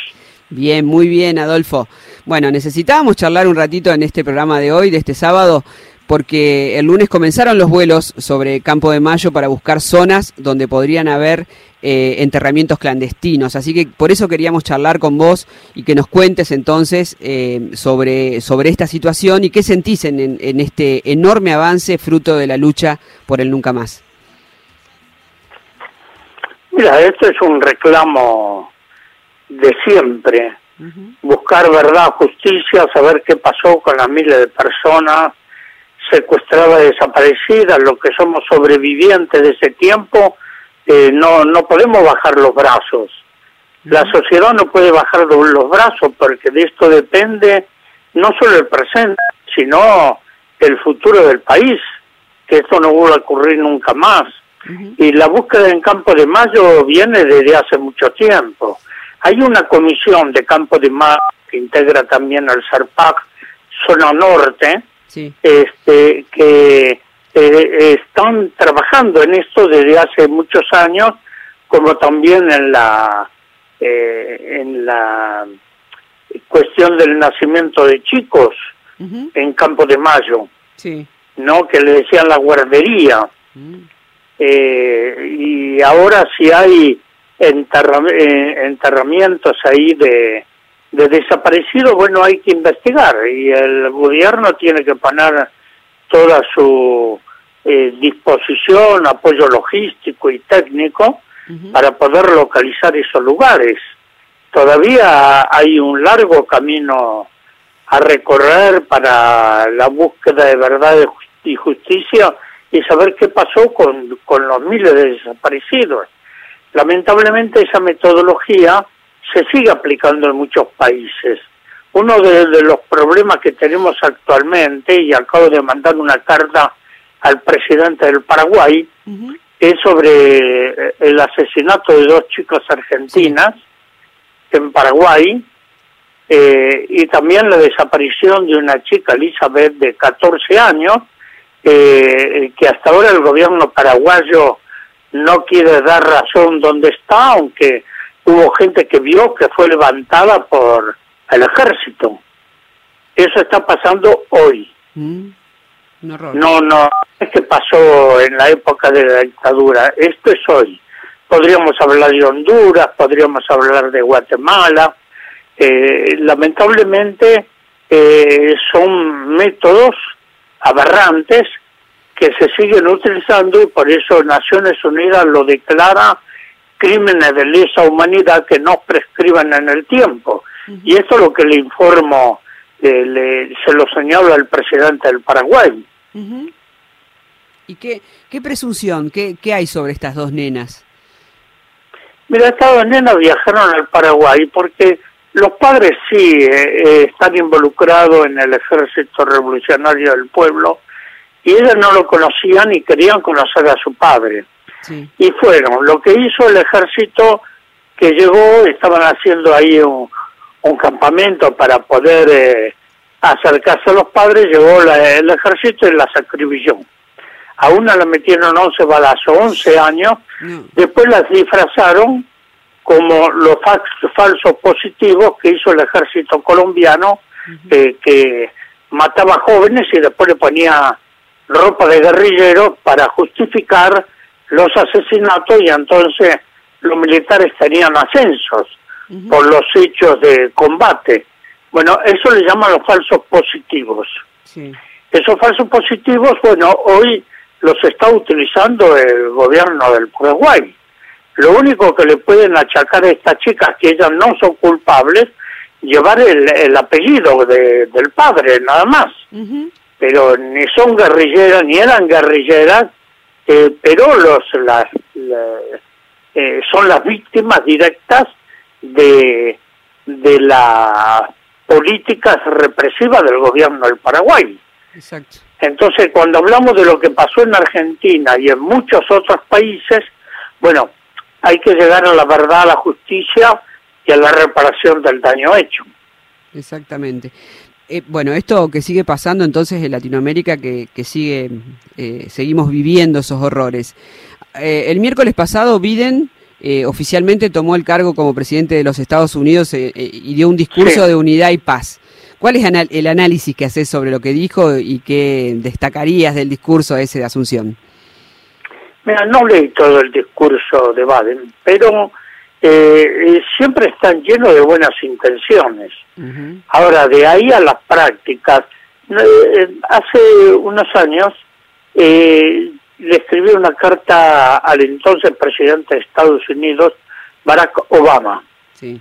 Bien, muy bien, Adolfo. Bueno, necesitábamos charlar un ratito en este programa de hoy, de este sábado, porque el lunes comenzaron los vuelos sobre Campo de Mayo para buscar zonas donde podrían haber eh, enterramientos clandestinos. Así que por eso queríamos charlar con vos y que nos cuentes entonces eh, sobre, sobre esta situación y qué sentís en, en, en este enorme avance fruto de la lucha por el nunca más. Mira, esto es un reclamo de siempre. Buscar verdad, justicia, saber qué pasó con las miles de personas secuestradas, desaparecidas, los que somos sobrevivientes de ese tiempo, eh, no, no podemos bajar los brazos. La sociedad no puede bajar los brazos porque de esto depende no solo el presente, sino el futuro del país, que esto no vuelva a ocurrir nunca más. Y la búsqueda en Campo de Mayo viene desde hace mucho tiempo. Hay una comisión de Campo de Mayo que integra también al SARPAC, zona norte, este, que eh, están trabajando en esto desde hace muchos años, como también en la eh, en la cuestión del nacimiento de chicos en Campo de Mayo, no que le decían la guardería. Eh, y ahora si hay enterramientos ahí de, de desaparecidos, bueno, hay que investigar y el gobierno tiene que poner toda su eh, disposición, apoyo logístico y técnico para poder localizar esos lugares. Todavía hay un largo camino a recorrer para la búsqueda de verdad y justicia y saber qué pasó con, con los miles de desaparecidos. Lamentablemente esa metodología se sigue aplicando en muchos países. Uno de, los problemas que tenemos actualmente, y acabo de mandar una carta al presidente del Paraguay, es sobre eh, el asesinato de dos chicas argentinas en Paraguay eh, y también la desaparición de una chica, Elizabeth, de 14 años, eh, que hasta ahora el gobierno paraguayo no quiere dar razón dónde está, aunque hubo gente que vio que fue levantada por el ejército. Eso está pasando hoy. Mm. No, no, es que pasó en la época de la dictadura, esto es hoy. Podríamos hablar de Honduras, podríamos hablar de Guatemala. Eh, lamentablemente eh, son métodos aberrantes que se siguen utilizando y por eso Naciones Unidas lo declara crímenes de lesa humanidad que no prescriban en el tiempo. Y esto es lo que le informo, eh, se lo señalo al presidente del Paraguay. ¿Y qué, qué presunción, qué, qué hay sobre estas dos nenas? Mira, estas dos nenas viajaron al Paraguay porque los padres sí eh, eh, están involucrados en el ejército revolucionario del pueblo y ellas no lo conocían y querían conocer a su padre. Y fueron, lo que hizo el ejército que llegó, estaban haciendo ahí un, campamento para poder eh, acercarse a los padres, llegó el ejército y las acribilló. A una la metieron 11 balazos, 11 años, después las disfrazaron como los falsos positivos que hizo el ejército colombiano, eh, que mataba jóvenes y después le ponía ropa de guerrillero para justificar los asesinatos y entonces los militares tenían ascensos por los hechos de combate. Bueno, eso le llaman los falsos positivos. Esos falsos positivos, bueno, hoy los está utilizando el gobierno del Paraguay. Lo único que le pueden achacar a estas chicas, que ellas no son culpables, llevar el, apellido de, del padre, nada más. pero ni son guerrilleras ni eran guerrilleras, eh, pero los las, la- eh, son las víctimas directas de, de la políticas represivas del gobierno del Paraguay. Exacto. Entonces, cuando hablamos de lo que pasó en Argentina y en muchos otros países, bueno, hay que llegar a la verdad, a la justicia y a la reparación del daño hecho. Exactamente. Eh, bueno, esto que sigue pasando entonces en Latinoamérica, que, que sigue, eh, seguimos viviendo esos horrores. Eh, el miércoles pasado Biden eh, oficialmente tomó el cargo como presidente de los Estados Unidos eh, eh, y dio un discurso Sí. de unidad y paz. ¿Cuál es el análisis que haces sobre lo que dijo y qué destacarías del discurso ese de Asunción? Mira, no leí todo el discurso de Biden, pero siempre están llenos de buenas intenciones. Ahora, de ahí a las prácticas, hace unos años eh, le escribí una carta al entonces presidente de Estados Unidos, Barack Obama. Sí.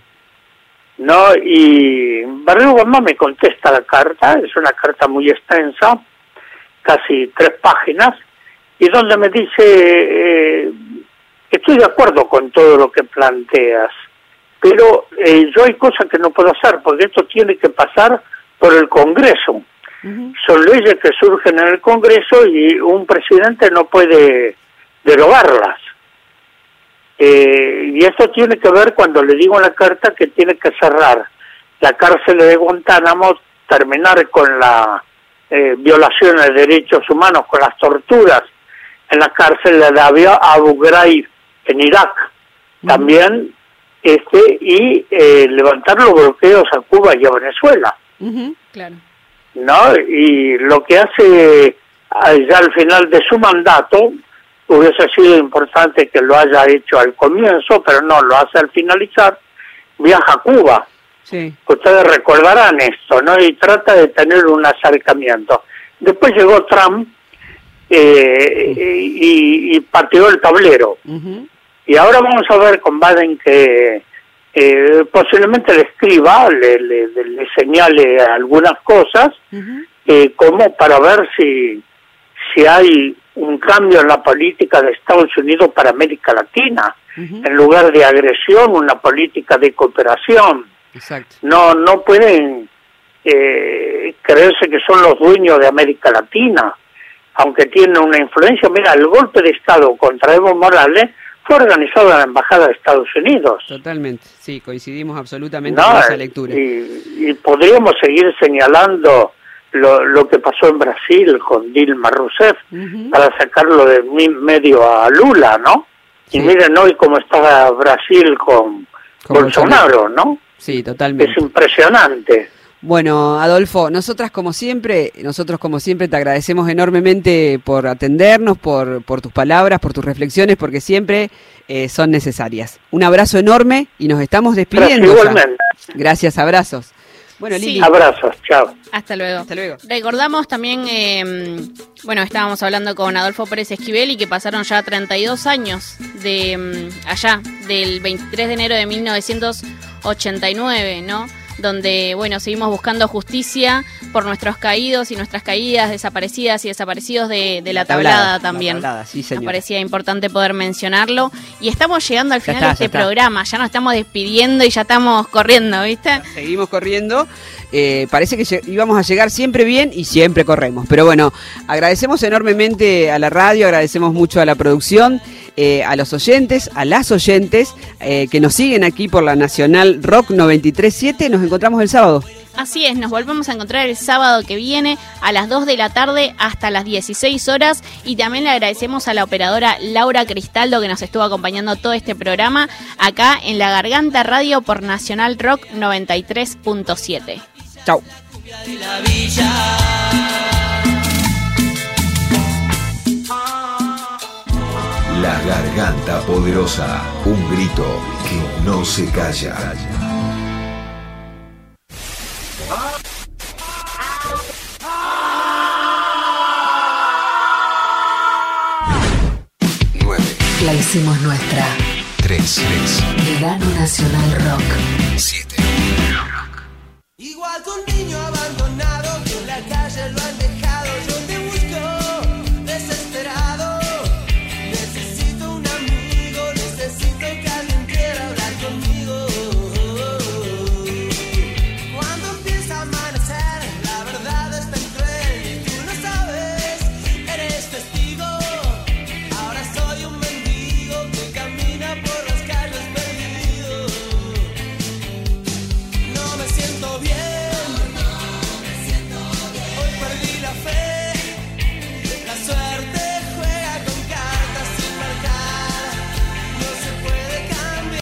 ¿no? Y Barack Obama me contesta la carta, es una carta muy extensa, casi tres páginas, y donde me dice, eh, estoy de acuerdo con todo lo que planteas, pero eh, yo hay cosas que no puedo hacer, porque esto tiene que pasar por el Congreso. Son leyes que surgen en el Congreso y un presidente no puede derogarlas. Eh, y esto tiene que ver cuando le digo en la carta que tiene que cerrar la cárcel de Guantánamo, terminar con la eh, violación de derechos humanos, con las torturas en la cárcel de Abu Abu Ghraib en Irak, también este y eh, levantar los bloqueos a Cuba y a Venezuela. Claro. ¿No? Y lo que hace ah, ya al final de su mandato, hubiese sido importante que lo haya hecho al comienzo, pero no, lo hace al finalizar, viaja a Cuba. Sí. Ustedes recordarán esto, ¿no? Y trata de tener un acercamiento. Después llegó Trump eh, y, y pateó el tablero. Y ahora vamos a ver con Biden que eh, posiblemente le escriba, le, le, le señale algunas cosas, eh, como para ver si, si hay un cambio en la política de Estados Unidos para América Latina. En lugar de agresión, una política de cooperación. Exacto. No, no pueden eh, creerse que son los dueños de América Latina, aunque tienen una influencia. Mira, el golpe de Estado contra Evo Morales fue organizado en la Embajada de Estados Unidos. Totalmente, sí, coincidimos absolutamente No, con esa lectura. Y, y podríamos seguir señalando lo, lo que pasó en Brasil con Dilma Rousseff para sacarlo de mi- medio a Lula, ¿no? Y miren hoy cómo está Brasil con, Con Bolsonaro, ¿no? Sí, totalmente. Es impresionante. Bueno, Adolfo, nosotras como siempre, nosotros como siempre te agradecemos enormemente por atendernos, por, por tus palabras, por tus reflexiones, porque siempre eh, son necesarias. Un abrazo enorme y nos estamos despidiendo. Igualmente. Gracias, abrazos. Bueno, Sí. Lili. Abrazos, chao. Hasta luego. Hasta luego. Recordamos también, eh, bueno, estábamos hablando con Adolfo Pérez Esquivel y que pasaron ya 32 años de mm, allá, del 23 de enero de 1989, ¿no? Donde, bueno, seguimos buscando justicia por nuestros caídos y nuestras caídas, desaparecidas y desaparecidos de, de la, tablada, también. la tablada, sí, Nos parecía importante poder mencionarlo. Y estamos llegando al final está, de este programa, ya nos estamos despidiendo y ya estamos corriendo, ¿viste? Seguimos corriendo. Eh, parece que íbamos a llegar siempre bien y siempre corremos. Pero bueno, agradecemos enormemente a la radio, agradecemos mucho a la producción, eh, a los oyentes, a las oyentes eh, que nos siguen aquí por la Nacional Rock 937. Nos encontramos el sábado. Así es, nos volvemos a encontrar el sábado que viene a las 2 de la tarde hasta las 16 horas y también le agradecemos a la operadora Laura Cristaldo que nos estuvo acompañando todo este programa acá en La Garganta Radio por Nacional Rock 93.7. Chau. La garganta poderosa, un grito que no se calla. La hicimos nuestra. 3, 3, Verano Nacional Rock. 7. Igual que un niño